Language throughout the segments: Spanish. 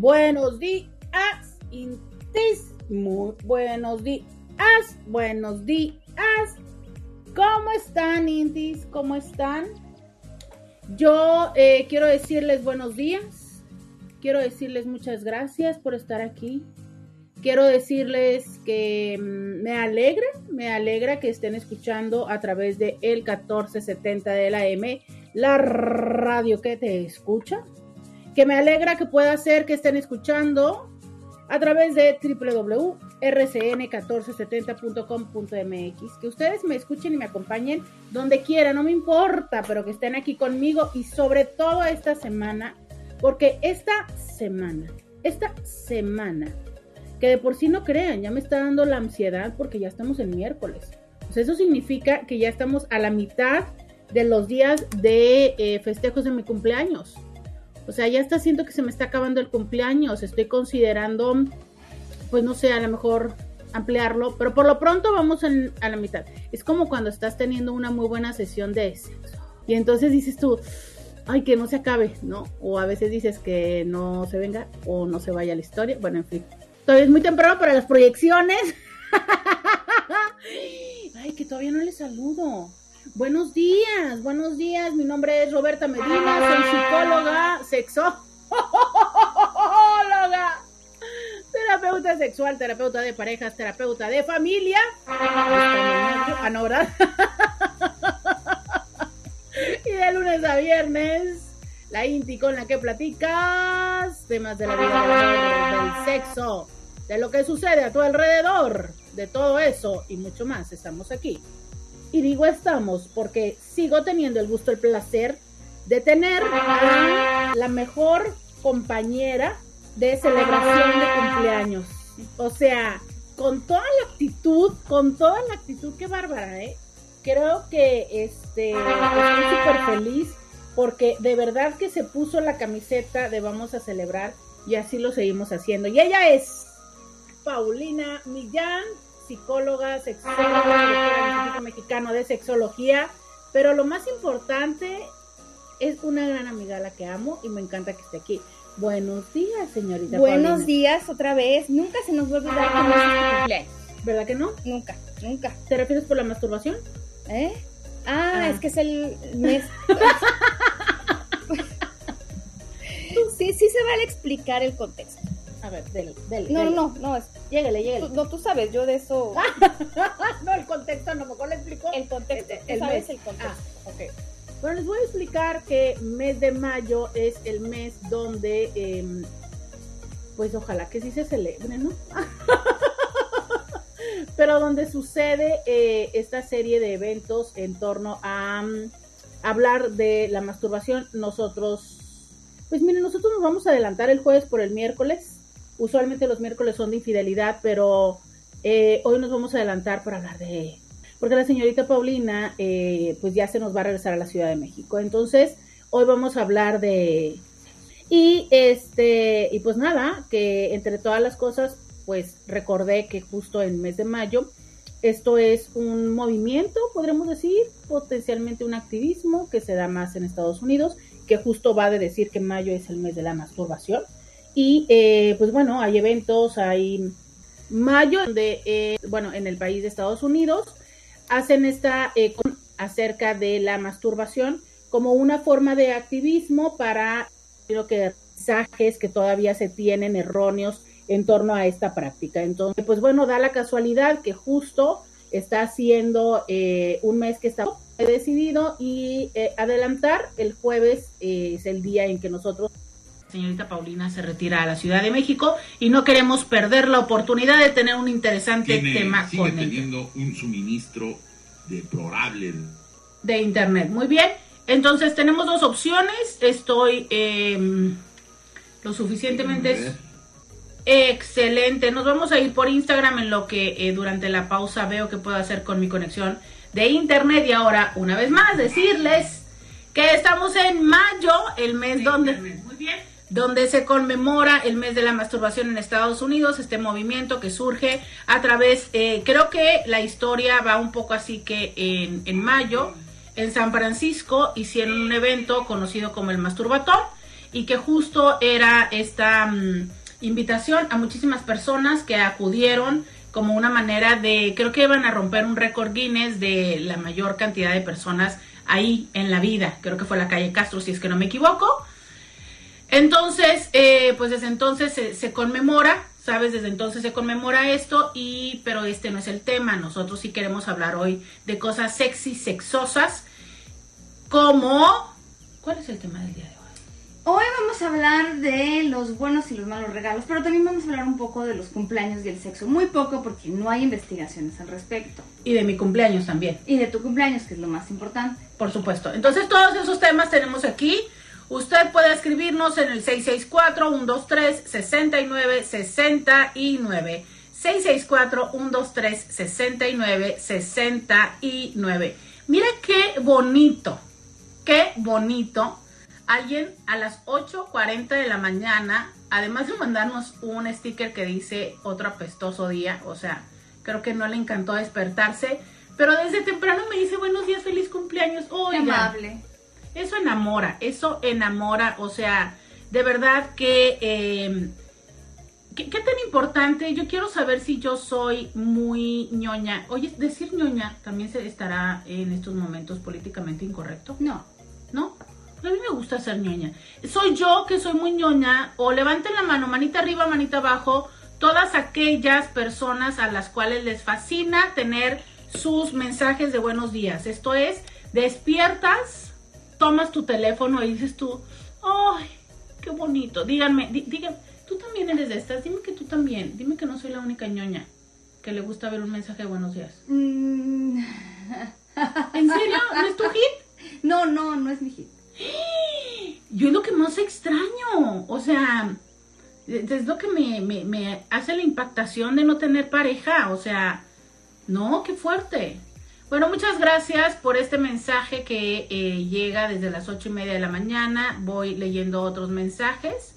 Buenos días, Intis. Muy buenos días. Buenos días. ¿Cómo están, Intis? ¿Cómo están? Yo eh, quiero decirles buenos días. Quiero decirles muchas gracias por estar aquí. Quiero decirles que mm, me alegra, me alegra que estén escuchando a través de el 1470 de la M, la radio que te escucha. Que me alegra que pueda ser que estén escuchando a través de www.rcn1470.com.mx. Que ustedes me escuchen y me acompañen donde quiera, no me importa, pero que estén aquí conmigo y sobre todo esta semana, porque esta semana, esta semana que de por sí no crean, ya me está dando la ansiedad porque ya estamos en miércoles. Pues eso significa que ya estamos a la mitad de los días de eh, festejos de mi cumpleaños. O sea, ya está siento que se me está acabando el cumpleaños. Estoy considerando, pues no sé, a lo mejor ampliarlo, pero por lo pronto vamos a la mitad. Es como cuando estás teniendo una muy buena sesión de sexo. Y entonces dices tú, ay, que no se acabe, ¿no? O a veces dices que no se venga o no se vaya la historia. Bueno, en fin, Todavía es muy temprano para las proyecciones. Ay, que todavía no les saludo. Buenos días, buenos días. Mi nombre es Roberta Medina, soy psicóloga, sexóloga, terapeuta sexual, terapeuta de parejas, terapeuta de familia. Ah, no, ¿verdad? y de lunes a viernes la Inti con la que platicas temas de la vida, del sexo, de lo que sucede a tu alrededor, de todo eso y mucho más. Estamos aquí. Y digo estamos porque sigo teniendo el gusto, el placer de tener a la mejor compañera de celebración de cumpleaños. O sea, con toda la actitud, con toda la actitud, qué bárbara, ¿eh? Creo que este, estoy súper feliz porque de verdad que se puso la camiseta de vamos a celebrar y así lo seguimos haciendo. Y ella es Paulina Millán, psicóloga, sexóloga, del Instituto Mexicano de Sexología, pero lo más importante es una gran amiga a la que amo y me encanta que esté aquí. Buenos días, señorita. Buenos días otra vez. Nunca se nos va a olvidar que no es cumpleaños. ¿Verdad que no? Nunca, nunca. ¿Te refieres por la masturbación? ¿Eh? Ah, ah. es que es el mes. sí, sí se vale explicar el contexto. A ver, dele, dele. No, no, no, es, lléguele, lléguele. no, tú sabes, yo de eso. no, el contexto, no, mejor le explico. El contexto, el, mes. el contexto. Ah, ok. Bueno, les voy a explicar que mes de mayo es el mes donde, eh, pues ojalá que sí se celebre, ¿no? Pero donde sucede eh, esta serie de eventos en torno a um, hablar de la masturbación. Nosotros, pues miren, nosotros nos vamos a adelantar el jueves por el miércoles Usualmente los miércoles son de infidelidad, pero eh, hoy nos vamos a adelantar para hablar de... Porque la señorita Paulina, eh, pues ya se nos va a regresar a la Ciudad de México. Entonces, hoy vamos a hablar de... Y este, y pues nada, que entre todas las cosas, pues recordé que justo en el mes de mayo, esto es un movimiento, podremos decir, potencialmente un activismo que se da más en Estados Unidos, que justo va de decir que mayo es el mes de la masturbación. Y eh, pues bueno, hay eventos, hay mayo, donde, eh, bueno, en el país de Estados Unidos, hacen esta eh, acerca de la masturbación como una forma de activismo para creo que mensajes que todavía se tienen erróneos en torno a esta práctica. Entonces, pues bueno, da la casualidad que justo está siendo un mes que está decidido y adelantar el jueves es el día en que nosotros señorita Paulina se retira a la Ciudad de México y no queremos perder la oportunidad de tener un interesante tema sigue teniendo un suministro deplorable de internet. Muy bien, entonces tenemos dos opciones. Estoy em, lo suficientemente excelente. Nos vamos a ir por Instagram en lo que eh, durante la pausa veo que puedo hacer con mi conexión de internet y ahora una vez más decirles que estamos en mayo, el mes donde donde se conmemora el mes de la masturbación en Estados Unidos, este movimiento que surge a través, eh, creo que la historia va un poco así que en, en mayo en San Francisco hicieron un evento conocido como el Masturbatón y que justo era esta mm, invitación a muchísimas personas que acudieron como una manera de, creo que iban a romper un récord Guinness de la mayor cantidad de personas ahí en la vida. Creo que fue la calle Castro, si es que no me equivoco. Entonces, eh, pues desde entonces se, se, conmemora, ¿sabes? Desde entonces se conmemora esto, y pero este no es el tema. Nosotros sí queremos hablar hoy de cosas sexy, sexosas, como... ¿Cuál es el tema del día de hoy? Hoy vamos a hablar de los buenos y los malos regalos, pero también vamos a hablar un poco de los cumpleaños y el sexo. Muy poco porque no hay investigaciones al respecto. Y de mi cumpleaños también. Y de tu cumpleaños, que es lo más importante. Por supuesto. Entonces todos esos temas tenemos aquí. Usted puede escribirnos en el 664-123-6969. 664-123-6969. Mira qué bonito, qué bonito alguien a las 8.40 de la mañana, además de mandarnos un sticker que dice otro apestoso día, o sea, creo que no le encantó despertarse, pero desde temprano me dice buenos días, feliz cumpleaños. Oiga, amable. Eso enamora, eso enamora, o sea, de verdad que... Eh, ¿qué, ¿Qué tan importante? Yo quiero saber si yo soy muy ñoña. Oye, decir ñoña también se estará en estos momentos políticamente incorrecto. No. ¿No? A mí me gusta ser ñoña. Soy yo que soy muy ñoña, o levanten la mano, manita arriba, manita abajo, todas aquellas personas a las cuales les fascina tener sus mensajes de buenos días. Esto es, despiertas, tomas tu teléfono y dices tú, ¡ay, qué bonito! Díganme, di, díganme, tú también eres de estas, dime que tú también, dime que no soy la única ñoña que le gusta ver un mensaje de buenos días. Mm. ¿En serio? ¿No es tu hit? No, no, no es mi hit. Yo es lo que más extraño. O sea, es lo que me, me, me, hace la impactación de no tener pareja. O sea, no, qué fuerte. Bueno, muchas gracias por este mensaje que eh, llega desde las ocho y media de la mañana. Voy leyendo otros mensajes.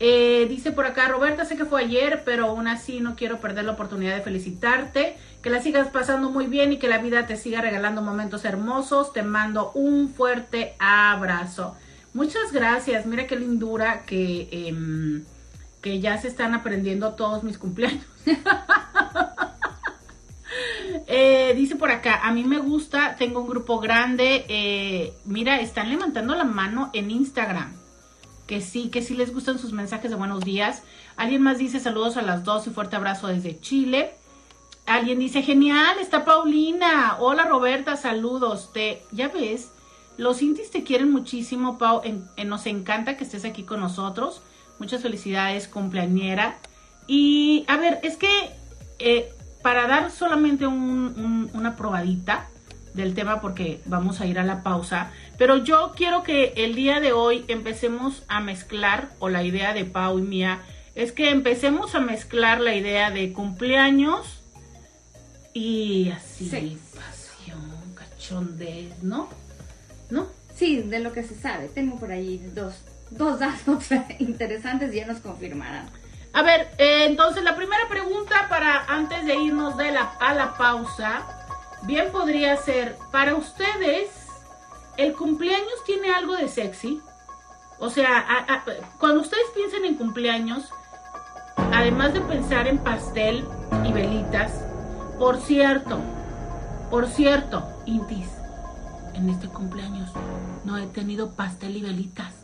Eh, dice por acá, Roberta, sé que fue ayer, pero aún así no quiero perder la oportunidad de felicitarte. Que la sigas pasando muy bien y que la vida te siga regalando momentos hermosos. Te mando un fuerte abrazo. Muchas gracias. Mira qué lindura que, eh, que ya se están aprendiendo todos mis cumpleaños. eh, dice por acá, a mí me gusta, tengo un grupo grande. Eh, mira, están levantando la mano en Instagram. Que sí, que sí les gustan sus mensajes de buenos días. Alguien más dice saludos a las dos y fuerte abrazo desde Chile. Alguien dice, genial, está Paulina. Hola Roberta, saludos. Te, ya ves, los intis te quieren muchísimo, Pau. En, nos encanta que estés aquí con nosotros. Muchas felicidades, cumpleañera. Y a ver, es que eh, para dar solamente un, un, una probadita del tema, porque vamos a ir a la pausa, pero yo quiero que el día de hoy empecemos a mezclar, o la idea de Pau y mía, es que empecemos a mezclar la idea de cumpleaños y así, Sí. pasión, cachondez, ¿no? ¿No? Sí, de lo que se sabe. Tengo por ahí dos, dos datos interesantes ya nos confirmarán. A ver, eh, entonces la primera pregunta para antes de irnos de la, a la pausa, bien podría ser, para ustedes, ¿el cumpleaños tiene algo de sexy? O sea, cuando ustedes piensen en cumpleaños, además de pensar en pastel y velitas, por cierto, por cierto, Intis, en este cumpleaños no he tenido pastel y velitas.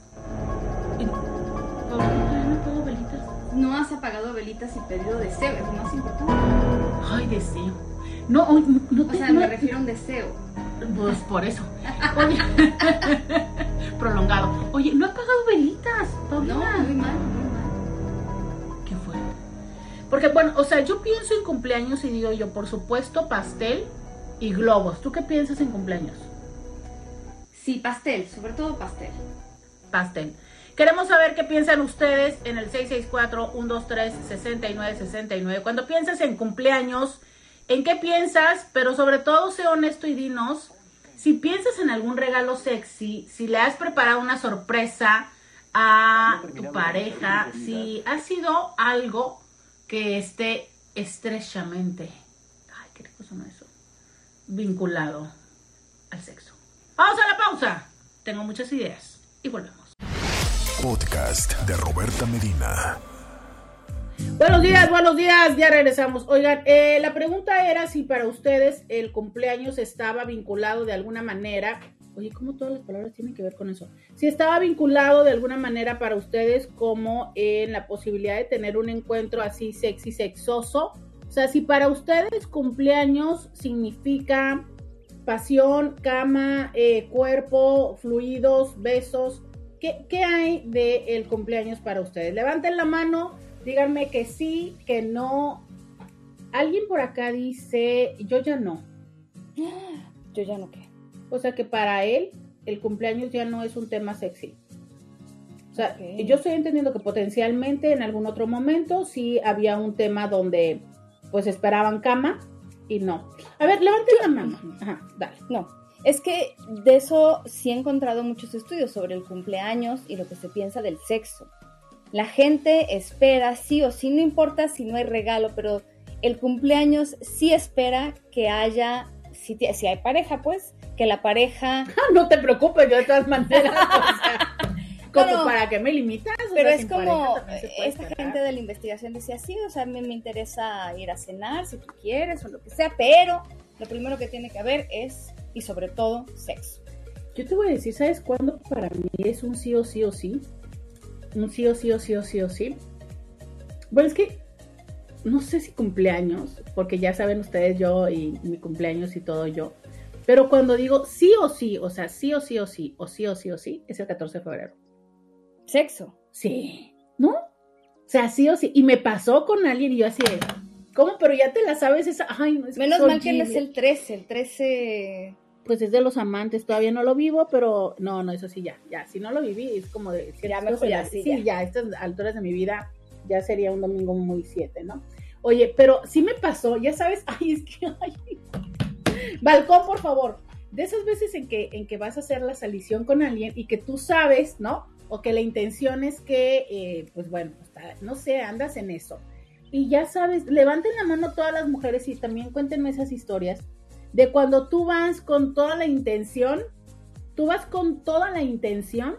No has apagado velitas y pedido deseo, es lo más importante. Ay, deseo. No, no, no O te- sea, no- me refiero a un deseo. Pues por eso. Oye, prolongado. Oye, no he apagado velitas, Paulina. No, muy mal, muy mal. Qué fuerte. Porque, bueno, o sea, yo pienso en cumpleaños y digo yo, por supuesto, pastel y globos. ¿Tú qué piensas en cumpleaños? Sí, pastel, sobre todo pastel. Pastel. Queremos saber qué piensan ustedes en el 664-123-6969. Cuando piensas en cumpleaños, ¿en qué piensas? Pero sobre todo, sé honesto y dinos si piensas en algún regalo sexy, si le has preparado una sorpresa a tu pareja, si ha sido algo que esté estrechamente, ay, qué rico suena eso, vinculado al sexo. Vamos a la pausa. Tengo muchas ideas y volvemos. Podcast de Roberta Medina. Buenos días, buenos días, ya regresamos. Oigan, eh, la pregunta era si para ustedes el cumpleaños estaba vinculado de alguna manera. Oye, ¿cómo todas las palabras tienen que ver con eso? Si estaba vinculado de alguna manera para ustedes como en la posibilidad de tener un encuentro así sexy, sexoso. O sea, si para ustedes cumpleaños significa pasión, cama, eh, cuerpo, fluidos, besos, ¿qué, qué hay del el cumpleaños para ustedes? Levanten la mano Díganme que sí, que no. Alguien por acá dice, yo ya no. Yo ya no qué. O sea que para él el cumpleaños ya no es un tema sexy. O sea, yo estoy entendiendo que potencialmente en algún otro momento sí había un tema donde pues esperaban cama y no. A ver, levanten la mano. Ajá, dale. No, es que de eso sí he encontrado muchos estudios sobre el cumpleaños y lo que se piensa del sexo. La gente espera, sí o sí, no importa si no hay regalo, pero el cumpleaños sí espera que haya, si, si hay pareja, pues, que la pareja... no te preocupes, yo de todas maneras, o sea, como para que me limitas. Pero es como, esta gente de la investigación decía, sí, o sea, a mí me interesa ir a cenar, si tú quieres, o lo que sea, pero lo primero que tiene que haber es, y sobre todo, sexo. Yo te voy a decir, ¿sabes cuándo para mí es un sí o sí o sí? un sí o sí o sí o sí o sí. Bueno, es que no sé si cumpleaños, porque ya saben ustedes yo y mi cumpleaños y todo yo. Pero cuando digo sí o sí, o sea, sí o sí o sí, o sí o sí o sí, es el 14 de febrero. ¿Sexo? Sí. ¿No? O sea, sí o sí. Y me pasó con alguien y yo así de, ¿cómo? Pero ya te la sabes esa. Ay, no es Menos mal que no es el 13, el 13 pues es de los amantes, todavía no lo vivo, pero no, no, eso sí, ya, ya, si no lo viví, es como de, ya, mejor ya, sí, ya. ya, a estas alturas de mi vida ya sería un domingo muy siete, ¿no? Oye, pero sí me pasó, ya sabes, ay, es que, ay, balcón, por favor, de esas veces en que, en que vas a hacer la salición con alguien y que tú sabes, ¿no? O que la intención es que, eh, pues bueno, no sé, andas en eso. Y ya sabes, levanten la mano todas las mujeres y también cuéntenme esas historias de cuando tú vas con toda la intención, tú vas con toda la intención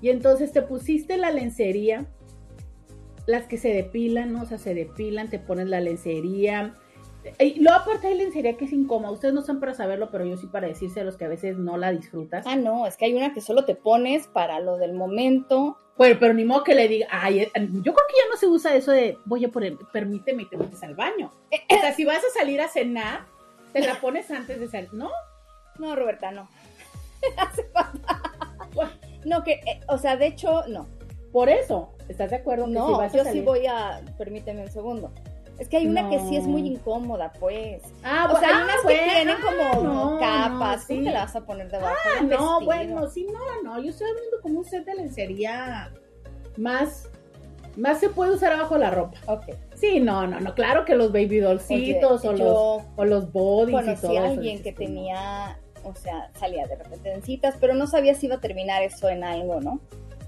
y entonces te pusiste la lencería, las que se depilan, ¿no? O sea, se depilan, te pones la lencería. Y luego aparte hay lencería que es incómoda, ustedes no están para saberlo, pero yo sí para decirse los que a veces no la disfrutas. Ah, no, es que hay una que solo te pones para lo del momento. Bueno, pero ni modo que le diga, ay, eh, yo creo que ya no se usa eso de voy a poner, permíteme y te metes al baño. O sea, si vas a salir a cenar, te la pones antes de salir, ¿no? No, Roberta, no. Hace falta. No, que, eh, o sea, de hecho, no. Por eso, ¿estás de acuerdo? no, yo sí voy a, permíteme un segundo. Es que hay una que sí es muy incómoda, pues. Ah, o sea, hay unas que tienen como capas. ¿Tú te la vas a poner debajo? Ah, no, bueno, sí, no, no. Yo estoy hablando como un set de lencería más más se puede usar abajo la ropa. Sí, no, no, no. Claro que los baby dollcitos o, los, o los bodies y todo a alguien que tenía, o sea, salía de repente en citas, pero no sabía si iba a terminar eso en algo, ¿no?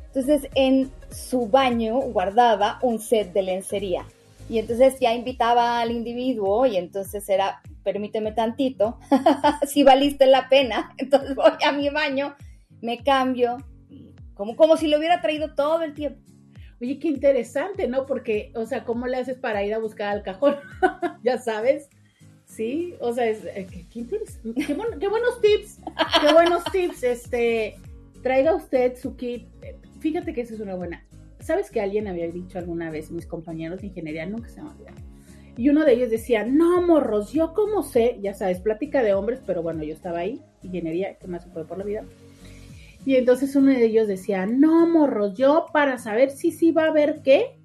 Entonces, en su baño guardaba un set de lencería. Y entonces ya invitaba al individuo y entonces era, permíteme tantito, si valiste la pena, entonces voy a mi baño, me cambio, como, como si lo hubiera traído todo el tiempo. Oye, qué interesante, ¿no? Porque, o sea, ¿cómo le haces para ir a buscar al cajón? ya sabes. Sí, o sea, es, eh, qué, qué, buenos tips, qué buenos tips. Este, traiga usted su kit. Fíjate que esa es una buena. ¿Sabes que alguien había dicho alguna vez, mis compañeros de ingeniería, nunca se me olvida? Y uno de ellos decía, no, morros, yo como sé, ya sabes, plática de hombres, pero bueno, yo estaba ahí, ingeniería, ¿qué más se puede por la vida? Y entonces uno de ellos decía, no, morros, yo para saber si sí va a haber qué,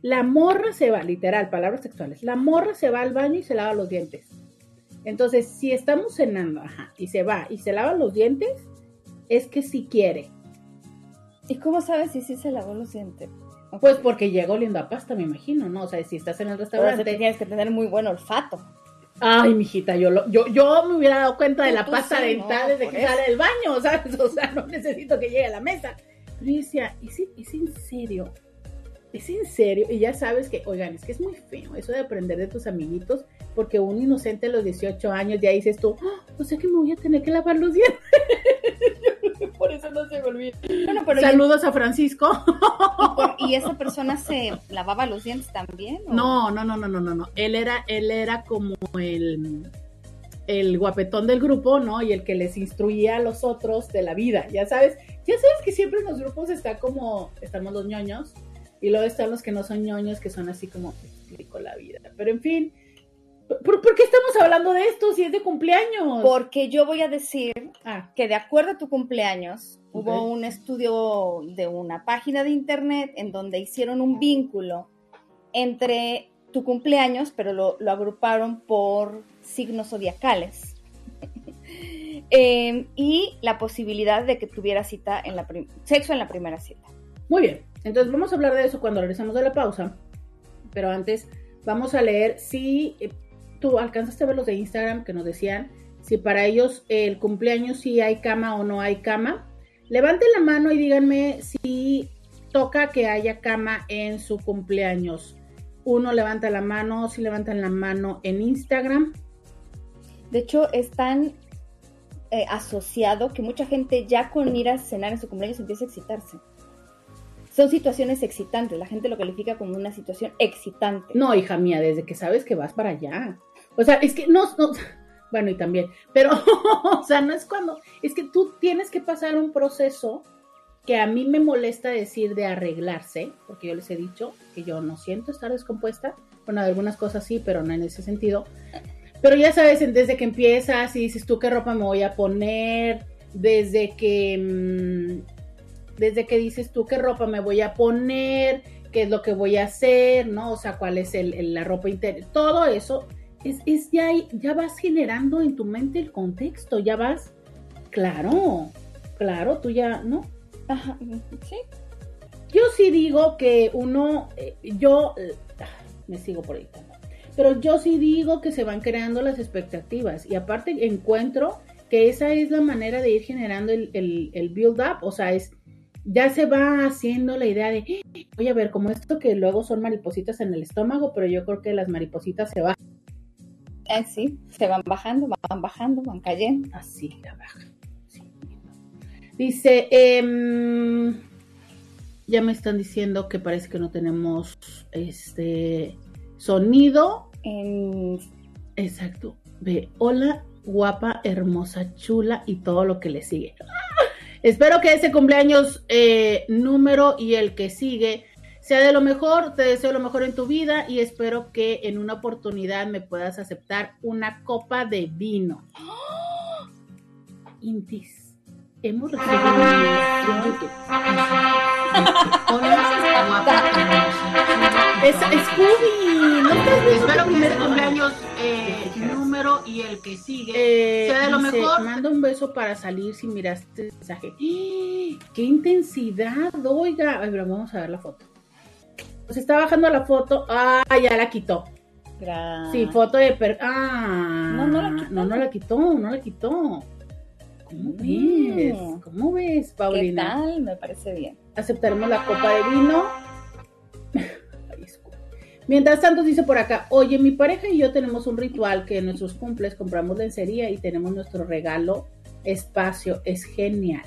la morra se va, literal, palabras sexuales, la morra se va al baño y se lava los dientes. Entonces, si estamos cenando, ajá, y se va y se lava los dientes, es que si quiere. ¿Y cómo sabes si sí se lavó los dientes? Pues porque llega oliendo a pasta, me imagino, ¿no? O sea, si estás en el Ahora restaurante. tienes que tener muy buen olfato. Ay, mijita, yo, lo, yo, yo me hubiera dado cuenta de la pasta sí, dental no, desde que eso. sale del baño, ¿sabes? O sea, no necesito que llegue a la mesa. Pero yo decía, ¿es, ¿es en serio? ¿Es en serio? Y ya sabes que, oigan, es que es muy feo eso de aprender de tus amiguitos, porque un inocente a los 18 años ya dices tú, "Ah, o sea que me voy a tener que lavar los dientes. Por eso no se me olvida. Bueno, pero Saludos a Francisco. ¿y, por- y esa persona se lavaba los dientes también? o? No, no, no, no, no, no, no. Él era, él era como el, el guapetón del grupo, ¿no? Y el que les instruía a los otros de la vida, ya sabes. Ya sabes que siempre en los grupos está como, estamos los ñoños, y luego están los que no son ñoños, que son así como, te explico la vida. Pero en fin, ¿por, por qué estamos hablando de esto si es de cumpleaños? Porque yo voy a decir Ah, que de acuerdo a tu cumpleaños, hubo un estudio de una página de internet en donde hicieron un vínculo entre tu cumpleaños, pero lo, lo agruparon por signos zodiacales. Eh, y la posibilidad de que tuviera cita en la sexo en la primera cita. Muy bien, entonces vamos a hablar de eso cuando regresemos de la pausa. Pero antes vamos a leer si eh, tú alcanzaste a ver los de Instagram que nos decían si para ellos el cumpleaños si hay cama o no hay cama. Levanten la mano y díganme si toca que haya cama en su cumpleaños. Uno levanta la mano, si levantan la mano en Instagram. De hecho, es tan eh, asociado que mucha gente ya con ir a cenar en su cumpleaños empieza a excitarse. Son situaciones excitantes, la gente lo califica como una situación excitante. No, hija mía, desde que sabes que vas para allá. O sea, es que no, no bueno, y también, pero, o sea, no es cuando, es que tú tienes que pasar un proceso que a mí me molesta decir de arreglarse, porque yo les he dicho que yo no siento estar descompuesta, bueno, de algunas cosas sí, pero no en ese sentido. Pero ya sabes, desde que empiezas y dices tú qué ropa me voy a poner, desde que, mm, desde que dices tú qué ropa me voy a poner, qué es lo que voy a hacer, ¿no? O sea, cuál es el, la ropa interior, todo eso es, es ya, ya vas generando en tu mente el contexto, ya vas, claro, claro, tú ya, ¿no? Ajá, sí. Yo sí digo que uno, eh, yo, eh, ah, me sigo por ahí, pero yo sí digo que se van creando las expectativas y aparte encuentro que esa es la manera de ir generando el, el, el build up, o sea, es, ya se va haciendo la idea de, "Eh, voy a ver, como esto que luego son maripositas en el estómago, pero yo creo que las maripositas se van Ah, sí, se van bajando, van bajando, van cayendo. así, abajo. Sí. Dice, em, ya me están diciendo que parece que no tenemos este sonido. En- Exacto. Ve, hola, guapa, hermosa, chula y todo lo que le sigue. ¡Ah! Espero que ese cumpleaños eh, número y el que sigue sea de lo mejor. Te deseo lo mejor en tu vida y espero que en una oportunidad me puedas aceptar una copa de vino. Intis, hemos recibido invitación en YouTube. Hermosa. Es, Scooby, no Espero que primer ese cumpleaños eh, número y el que sigue Eh, sea de lo dice, mejor. Manda un beso para salir si miraste el mensaje. ¡Ah! ¡Qué intensidad! Oiga, pero vamos a ver la foto. Se está bajando la foto. Ah, ya la quitó. Gra- Sí, foto de per... Ah. No, no la quitó. No, no la quitó, no la quitó. ¿Cómo Mm. ves? ¿Cómo ves, ¿Qué Paulina? tal? Me parece bien. aceptaremos la copa de vino. Mientras tanto, dice por acá, oye, mi pareja y yo tenemos un ritual que en nuestros cumples compramos lencería y tenemos nuestro regalo espacio. Es genial.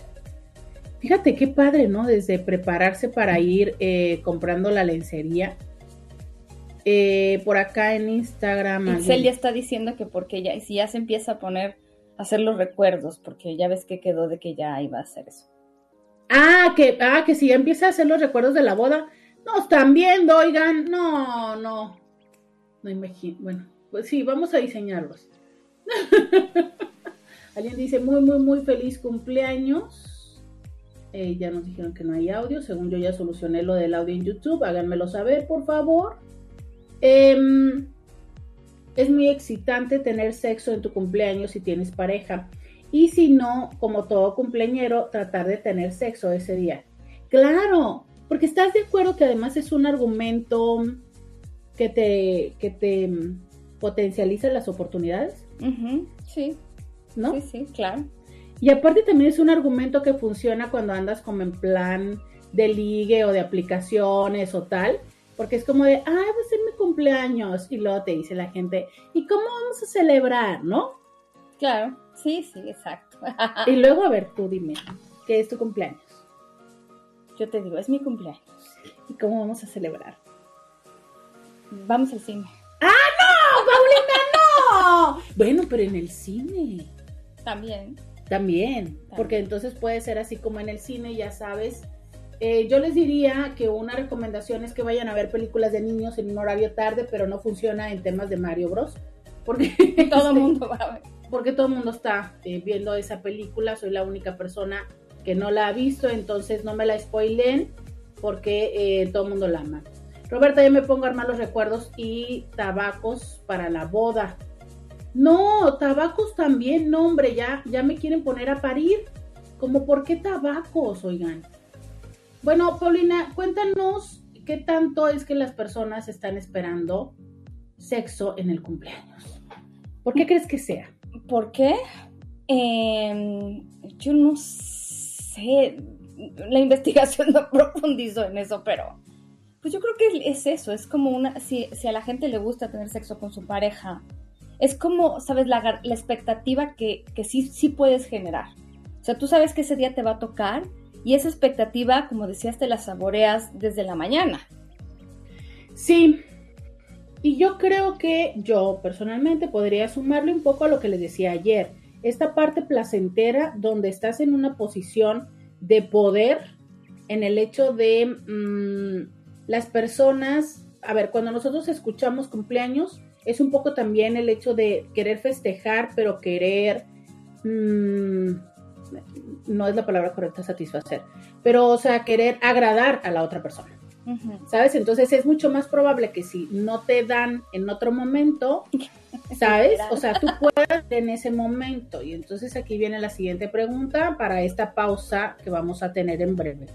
Fíjate qué padre, ¿no? Desde prepararse para ir eh, comprando la lencería. Eh, por acá en Instagram. Alguien- ya está diciendo que porque ya, si ya se empieza a poner a hacer los recuerdos, porque ya ves que quedó de que ya iba a hacer eso. Ah, que, ah, que si ya empieza a hacer los recuerdos de la boda. No están viendo, oigan. No, no. No imagino. Bueno, pues sí, vamos a diseñarlos. Alguien dice muy, muy, muy feliz cumpleaños. Eh, ya nos dijeron que no hay audio. Según yo ya solucioné lo del audio en YouTube. Háganmelo saber, por favor. Em, es muy excitante tener sexo en tu cumpleaños si tienes pareja. Y si no, como todo cumpleañero, tratar de tener sexo ese día. Claro, porque estás de acuerdo que además es un argumento que te, que te mm, potencializa las oportunidades, Sí, ¿no? sí, sí, claro. Y aparte también es un argumento que funciona cuando andas como en plan de ligue o de aplicaciones o tal, porque es como de, ay, va a ser mi cumpleaños, y luego te dice la gente, ¿y cómo vamos a celebrar, no? Claro, sí, sí, exacto. Y luego, a ver, tú dime, ¿qué es tu cumpleaños? Yo te digo, es mi cumpleaños. ¿Y cómo vamos a celebrar? Vamos al cine. ¡No, Paulina, no! Bueno, pero en el cine. También. También, porque entonces puede ser así como en el cine, ya sabes. Eh, yo les diría que una recomendación es que vayan a ver películas de niños en un horario tarde, pero no funciona en temas de Mario Bros. Porque Todo el este, mundo va a ver. porque todo el mundo está eh, viendo esa película. Soy la única persona que no la ha visto, entonces no me la spoilen porque eh, todo el mundo la ama. Roberta, ya me pongo a armar los recuerdos y tabacos para la boda. No, tabacos también, no, hombre, ya, ya me quieren poner a parir. Como, ¿por qué tabacos, oigan? Bueno, Paulina, cuéntanos qué tanto es que las personas están esperando sexo en el cumpleaños. ¿Por qué crees que sea? ¿Por qué? Eh, yo no sé. La investigación no profundizó en eso, pero pues yo creo que es eso. Es como una. Si a la gente le gusta tener sexo con su pareja, es como, ¿sabes? La, la expectativa que, que sí, sí puedes generar. O sea, tú sabes que ese día te va a tocar y esa expectativa, como decías, te la saboreas desde la mañana. Sí. Y yo creo que yo personalmente podría sumarle un poco a lo que les decía ayer. Esta parte placentera donde estás en una posición de poder en el hecho de mm, las personas, a ver, cuando nosotros escuchamos cumpleaños, es un poco también el hecho de querer festejar, pero querer, mm, no es la palabra correcta, satisfacer, pero o sea, querer agradar a la otra persona. ¿sabes? Entonces es mucho más probable que si no te dan en otro momento, ¿sabes? O sea, tú puedas en ese momento. Y entonces aquí viene la siguiente pregunta para esta pausa que vamos a tener en breve.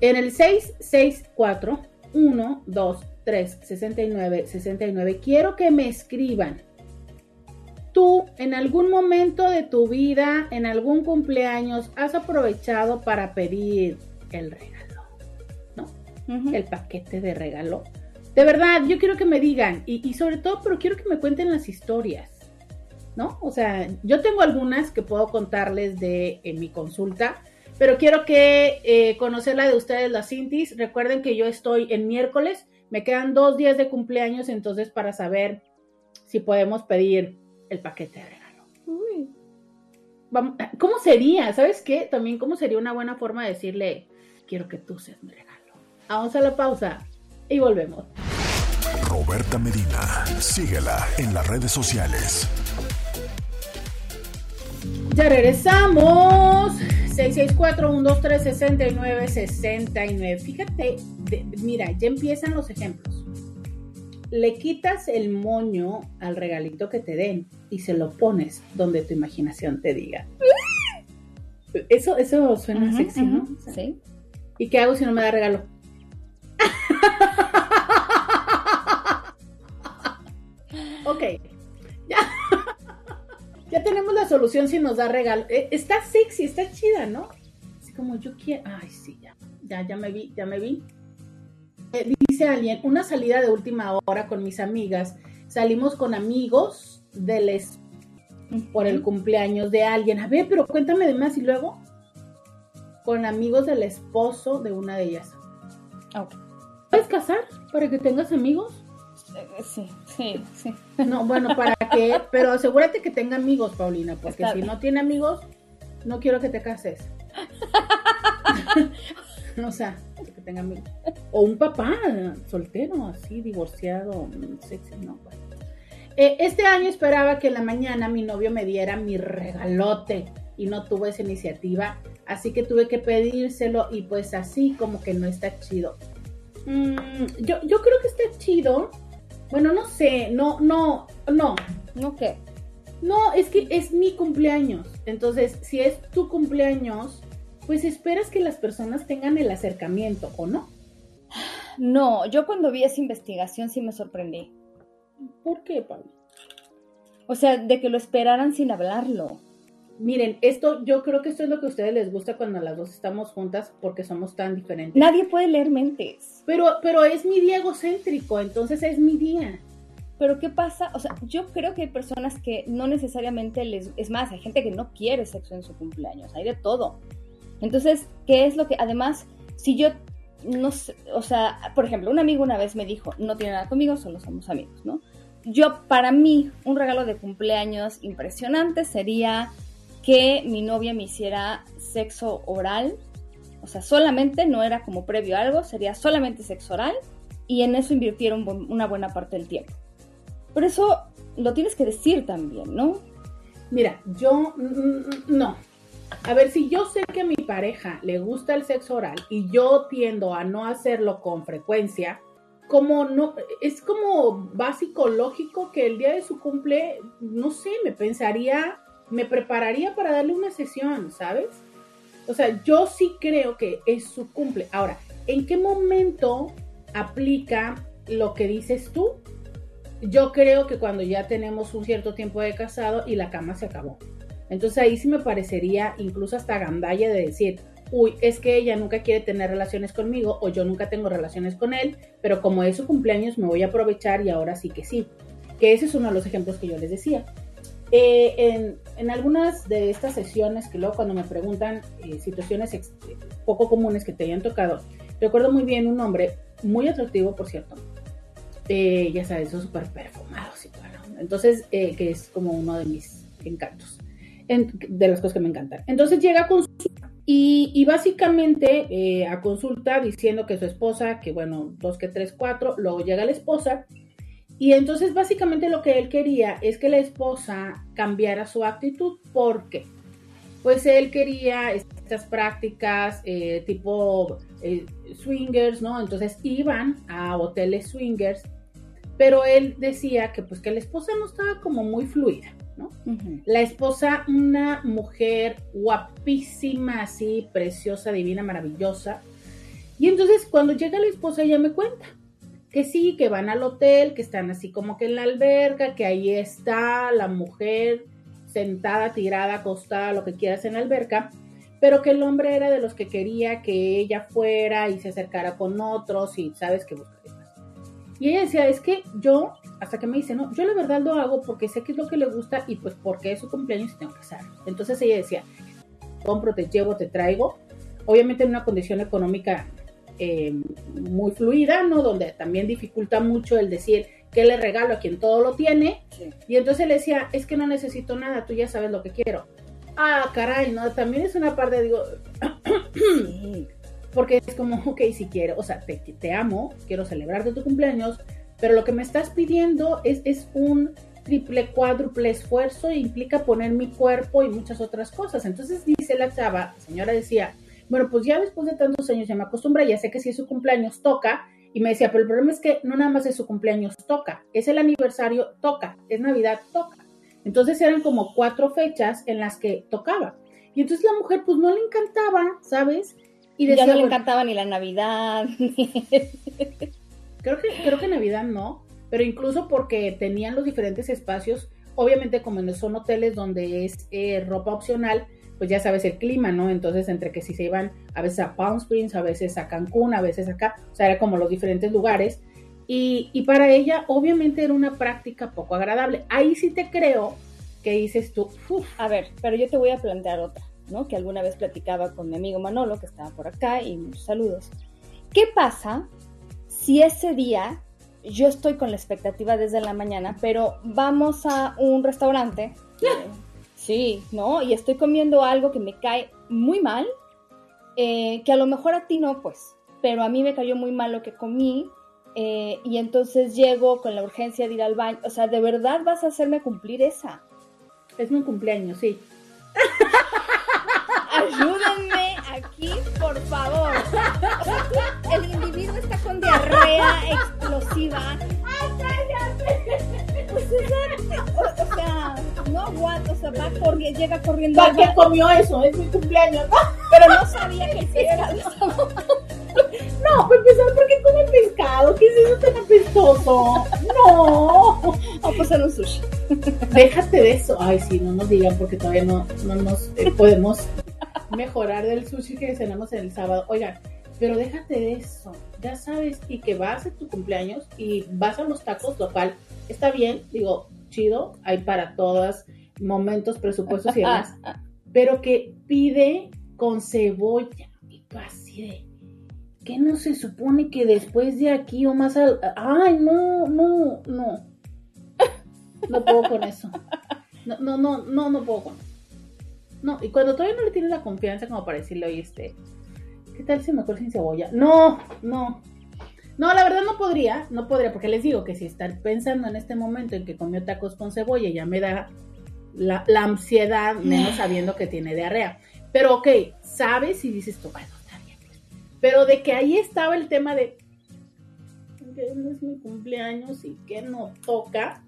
En el 664 1 2 3 69 69 quiero que me escriban. Tú en algún momento de tu vida, en algún cumpleaños, has aprovechado para pedir el regalo Ujú. el paquete de regalo. De verdad, yo quiero que me digan, y, y sobre todo, pero quiero que me cuenten las historias, ¿no? O sea, yo tengo algunas que puedo contarles de en mi consulta, pero quiero que eh, conocer la de ustedes, las Cintis. Recuerden que yo estoy en miércoles, me quedan dos días de cumpleaños, entonces para saber si podemos pedir el paquete de regalo. Uy. Vamos, ¿Cómo sería? ¿Sabes qué? También cómo sería una buena forma de decirle, quiero que tú seas mi regalo. Vamos a la pausa y volvemos. Roberta Medina. Síguela en las redes sociales. Ya regresamos. 664-123-6969. Fíjate, de- mira, ya empiezan los ejemplos. Le quitas el moño al regalito que te den y se lo pones donde tu imaginación te diga. Eso, eso suena sexy, ¿no? ujú. O sea, Sí. ¿Y qué hago si no me da regalo? ok. Ya tenemos la solución si nos da regalo. Eh, está sexy, está chida, ¿no? Así como yo quiero. Ay, sí, ya. Ya, ya me vi, ya me vi. Eh, dice alguien, una salida de última hora con mis amigas. Salimos con amigos del es por el cumpleaños de alguien. A ver, pero cuéntame de más y luego con amigos del esposo de una de ellas. ¿Puedes casar para que tengas amigos? Eh, Sí, sí, sí. No, bueno, ¿para qué? Pero asegúrate que tenga amigos, Paulina, porque Está si bien. no tiene amigos, no quiero que te cases. o sea, que tenga amigos. O un papá soltero, así, divorciado, sexy, no. bueno. Eh, este año esperaba que en la mañana mi novio me diera mi regalote y no tuvo esa iniciativa, así que tuve que pedírselo y pues así como que no está chido. Mm, yo, yo creo que está chido. Bueno, no sé, no, no, no, ¿No qué? no, es que es mi cumpleaños. Entonces, si es tu cumpleaños, pues esperas que las personas tengan el acercamiento, ¿o no? No, yo cuando vi esa investigación sí me sorprendí. ¿Por qué, Pablo? O sea, de que lo esperaran sin hablarlo. Miren, esto, yo creo que esto es lo que a ustedes les gusta cuando las dos estamos juntas porque somos tan diferentes. Nadie puede leer mentes. Pero, pero es mi día egocéntrico, entonces es mi día. Pero ¿qué pasa? O sea, yo creo que hay personas que no necesariamente les... Es más, hay gente que no quiere sexo en su cumpleaños, hay de todo. Entonces, ¿qué es lo que... Además, si yo no sé, o sea, por ejemplo, un amigo una vez me dijo, no tiene nada conmigo, solo somos amigos, ¿no? Yo, para mí, un regalo de cumpleaños impresionante sería que mi novia me hiciera sexo oral, o sea, solamente, no era como previo a algo, sería solamente sexo oral, y en eso invirtieron una buena parte del tiempo. Pero eso lo tienes que decir también, ¿no? Mira, yo mm, mm, no. A ver, si yo sé que mi pareja le gusta el sexo oral y yo tiendo a no hacerlo con frecuencia, como no, es como básico lógico que el día de su cumple, no sé, me pensaría, me prepararía para darle una sesión, ¿sabes? O sea, yo sí creo que es su cumple. Ahora, ¿en qué momento aplica lo que dices tú? Yo creo que cuando ya tenemos un cierto tiempo de casado y la cama se acabó. Entonces ahí sí me parecería incluso hasta gandalla de decir, uy, es que ella nunca quiere tener relaciones conmigo o yo nunca tengo relaciones con él, pero como es su cumpleaños me voy a aprovechar y ahora sí que sí. Que ese es uno de los ejemplos que yo les decía. Eh, en, algunas de estas sesiones que luego cuando me preguntan eh, situaciones poco comunes que te hayan tocado, recuerdo muy bien un hombre muy atractivo, por cierto. Eh, ya sabes, súper perfumados y todo. Entonces, que es como uno de mis encantos de las cosas que me encantan. Entonces llega a consulta y, básicamente eh, a consulta diciendo que su esposa, que bueno, dos, que tres, cuatro, luego llega la esposa y entonces básicamente lo que él quería es que la esposa cambiara su actitud. ¿Por qué? Pues él quería estas prácticas eh, tipo eh, swingers, ¿no? Entonces iban a hoteles swingers, pero él decía que pues que la esposa no estaba como muy fluida. La esposa, una mujer guapísima, así, preciosa, divina, maravillosa. Y entonces cuando llega la esposa ella me cuenta que sí, que van al hotel, que están así como que en la alberca, que ahí está la mujer sentada, tirada, acostada, lo que quieras en la alberca, pero que el hombre era de los que quería que ella fuera y se acercara con otros y sabes que y ella decía, es que yo, hasta que me dice, no, yo la verdad lo hago porque sé que es lo que le gusta y pues porque es su cumpleaños y tengo que hacerlo. Entonces ella decía, compro, te llevo, te traigo. Obviamente en una condición económica eh, muy fluida, ¿no? Donde también dificulta mucho el decir que le regalo a quien todo lo tiene. Y entonces le decía, es que no necesito nada, tú ya sabes lo que quiero. Ah, caray, ¿no? También es una parte, digo, sí porque es como, ok, si quiero, o sea, te, te amo, quiero celebrarte tu cumpleaños, pero lo que me estás pidiendo es, es un triple, cuádruple esfuerzo e implica poner mi cuerpo y muchas otras cosas. Entonces dice la chava, señora decía, bueno, pues ya después de tantos años ya me acostumbra, ya sé que si es su cumpleaños toca, y me decía, pero el problema es que no nada más es su cumpleaños toca, es el aniversario toca, es Navidad toca. Entonces eran como cuatro fechas en las que tocaba. Y entonces la mujer pues no le encantaba, ¿sabes? Y ya no le encantaba ni la Navidad. creo, que, creo que Navidad no, pero incluso porque tenían los diferentes espacios, obviamente como son hoteles donde es eh, ropa opcional, pues ya sabes el clima, ¿no? Entonces, entre que si se iban a veces a Palm Springs, a veces a Cancún, a veces acá, o sea, era como los diferentes lugares. Y, y para ella, obviamente, era una práctica poco agradable. Ahí sí te creo que dices tú, A ver, pero yo te voy a plantear otra que alguna vez platicaba con mi amigo Manolo, que estaba por acá, y muchos saludos. ¿Qué pasa si ese día yo estoy con la expectativa desde la mañana, pero vamos a un restaurante? sí, ¿no? Y estoy comiendo algo que me cae muy mal, eh, que a lo mejor a ti no, pues, pero a mí me cayó muy mal lo que comí, eh, y entonces llego con la urgencia de ir al baño. O sea, ¿de verdad vas a hacerme cumplir esa? Es mi cumpleaños, sí. Ayúdenme aquí, por favor. el individuo está con diarrea explosiva. Pues o, o, sea, no aguanta, o sea, va corriendo, llega corriendo. ¿Para qué comió eso? Es mi cumpleaños, ¿no? Pero no sabía que estaba No, para empezar, ¿por qué come pescado? ¿Qué es eso tan apestoso? No. Vamos a hacer un sushi. Déjate de eso. Ay, sí, no nos digan porque todavía no, no nos eh, podemos mejorar del sushi que cenamos el sábado. Oigan, pero déjate de eso. Ya sabes, y que vas a tu cumpleaños y vas a los tacos, lo cual está bien, digo, chido, hay para todas, momentos, presupuestos y demás. Pero que pide con cebolla y tú así de. ¿Qué no se supone que después de aquí o más al. Ay, no, no, no. No puedo con eso. No, no, no, no, no puedo con eso. No, y cuando todavía no le tienes la confianza como para decirle, oye, este, ¿qué tal si mejor sin cebolla? No, no. No, la verdad no podría, no podría, porque les digo que si están pensando en este momento en que comió tacos con cebolla, ya me da la, la ansiedad, menos sabiendo que tiene diarrea. Pero ok, sabes y dices tú, bueno, está bien. Pero de que ahí estaba el tema de que no es mi cumpleaños y que no toca.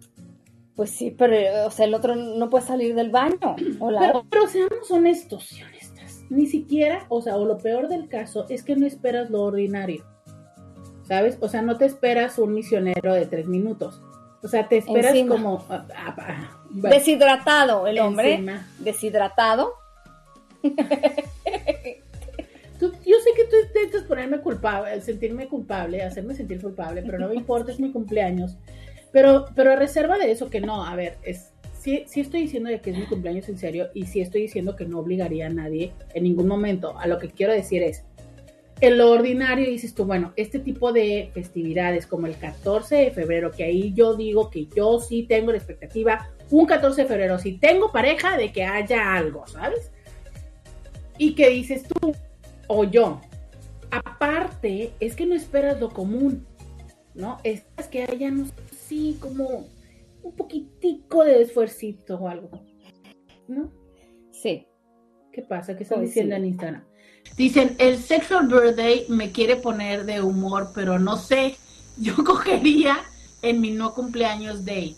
Pues sí, pero o sea, el otro no puede salir del baño. O la Pero, pero seamos honestos y honestas. Ni siquiera, o sea, o lo peor del caso es que no esperas lo ordinario. ¿Sabes? O sea, no te esperas un misionero de tres minutos. O sea, te esperas Encima. como... ah, ah, ah, bueno, deshidratado el hombre. encima. Deshidratado. Tú- yo sé que tú intentas ponerme culpable, sentirme culpable, hacerme sentir culpable, pero no me importa, es mi cumpleaños. Pero, pero a reserva de eso que no, a ver, es, sí, sí estoy diciendo de que es mi cumpleaños en serio y sí estoy diciendo que no obligaría a nadie en ningún momento. A lo que quiero decir es, en lo ordinario dices tú, bueno, este tipo de festividades como el 14 de febrero, que ahí yo digo que yo sí tengo la expectativa, un 14 de febrero, si tengo pareja, de que haya algo, ¿sabes? Y que dices tú, o yo. Aparte, es que no esperas lo común, ¿no? Esperas que haya, no sé, sí, como un poquitico de esfuercito o algo, ¿no? Sí. ¿Qué pasa? ¿Qué están Pues diciendo sí. en Instagram? Dicen, el sexual birthday me quiere poner de humor, pero no sé. Yo cogería en mi no cumpleaños day.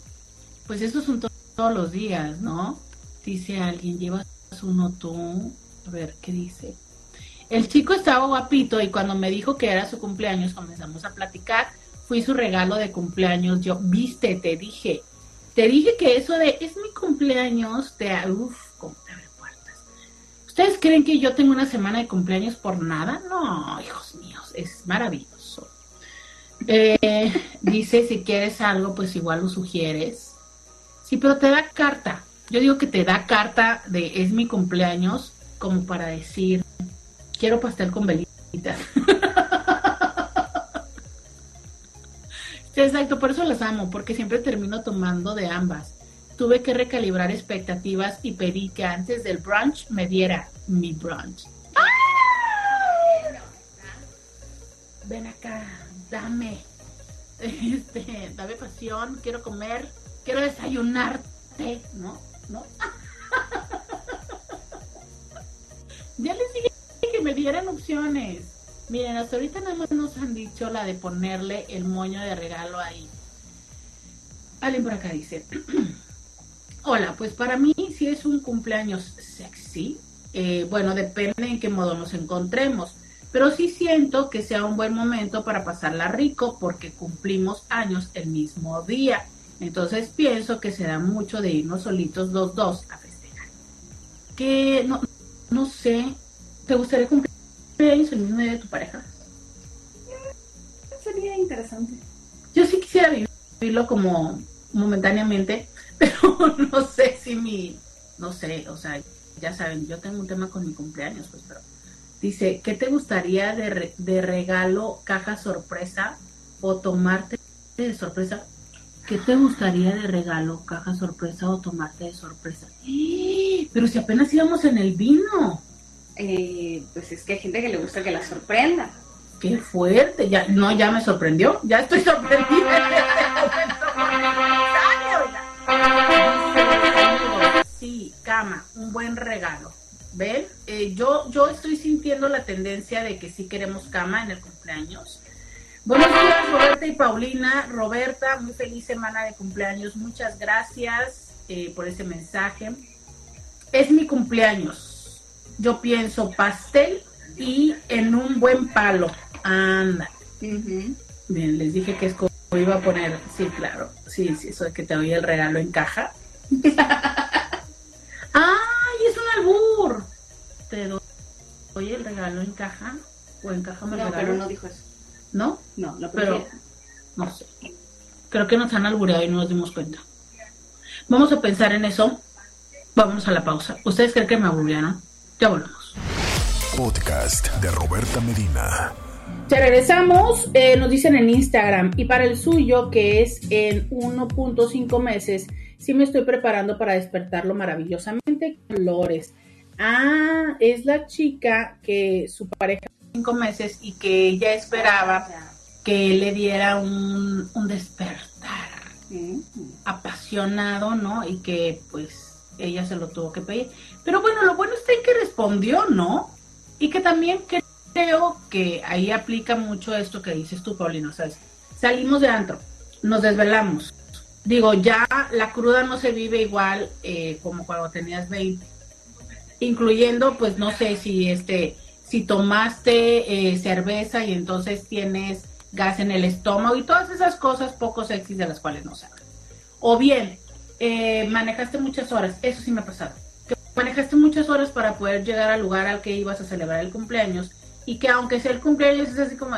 Pues eso son to- todos los días, ¿no? Dice alguien, llevas uno tú. A ver, ¿qué dice? El chico estaba guapito y cuando me dijo que era su cumpleaños comenzamos a platicar. Fui su regalo de cumpleaños. Yo, viste, te dije. Te dije que eso de es mi cumpleaños, te... Uf, ¿Ustedes creen que yo tengo una semana de cumpleaños por nada? No, hijos míos, es maravilloso. Eh, dice, si quieres algo, pues igual lo sugieres. Sí, pero te da carta. Yo digo que te da carta de es mi cumpleaños como para decir, quiero pastel con velitas. Exacto, por eso las amo, porque siempre termino tomando de ambas. Tuve que recalibrar expectativas y pedí que antes del brunch me diera mi brunch. Ven acá, dame. Este, dame pasión, quiero comer, quiero desayunarte, ¿no? ¿No? ya les dije que me dieran opciones. Miren, hasta ahorita nada más nos han dicho la de ponerle el moño de regalo ahí. Alguien por acá dice, hola, pues para mí si es un cumpleaños sexy, eh, bueno, depende en qué modo nos encontremos, pero sí siento que sea un buen momento para pasarla rico porque cumplimos años el mismo día. Entonces pienso que se da mucho de irnos solitos los dos a festejar. Que no, no sé, ¿te gustaría cumplir el mismo día de tu pareja? Sería interesante. Yo sí quisiera vivirlo como momentáneamente, pero no sé si mi, no sé, o sea, ya saben, yo tengo un tema con mi cumpleaños, pues, pero dice, ¿qué te gustaría de, re- de regalo, caja sorpresa o tomarte de sorpresa? ¿Qué te gustaría de regalo, caja sorpresa o tomarte de sorpresa? ¡Eh! Pero si apenas íbamos en el vino. Eh, pues es que hay gente que le gusta que la sorprenda. Qué fuerte, ya, no, ya me sorprendió, ya estoy sorprendida. Sí, cama, un buen regalo. ¿Ven? Eh, yo, yo estoy sintiendo la tendencia de que sí queremos cama en el cumpleaños. Buenos días, Roberta y Paulina. Roberta, muy feliz semana de cumpleaños. Muchas gracias eh, por ese mensaje. Es mi cumpleaños. yo pienso pastel y en un buen palo. Anda. Bien, les dije que es como iba a poner. Sí, claro. Sí, sí, eso de que te doy el regalo en caja. ¡Ay, es un albur! Te doy el regalo en caja o en caja me No, regalo. pero no dijo eso. ¿No? No, lo Pero-. No sé. Creo que nos han albureado y no nos dimos cuenta. Vamos a pensar en eso. Vamos a la pausa. ¿Ustedes creen que me alburearon? Ya volvemos. Podcast de Roberta Medina. Ya regresamos, eh, nos dicen en Instagram, y para el suyo, que es en 1.5 meses, sí me estoy preparando para despertarlo maravillosamente. Colores. Ah, es la chica que su pareja cinco meses y que ella esperaba que le diera un, un despertar apasionado, ¿no? Y que pues ella se lo tuvo que pedir. Pero bueno, lo bueno está en que respondió, ¿no? Y que también creo que ahí aplica mucho esto que dices tú, Paulino, ¿sabes? Salimos de antro, nos desvelamos. Digo, ya la cruda no se vive igual eh, como cuando tenías 20. Incluyendo, pues no sé si este, si tomaste eh, cerveza y entonces tienes gas en el estómago y todas esas cosas poco sexys de las cuales no habla. O bien, eh, manejaste muchas horas, eso sí me ha pasado. Que manejaste muchas horas para poder llegar al lugar al que ibas a celebrar el cumpleaños y que aunque sea el cumpleaños es así como,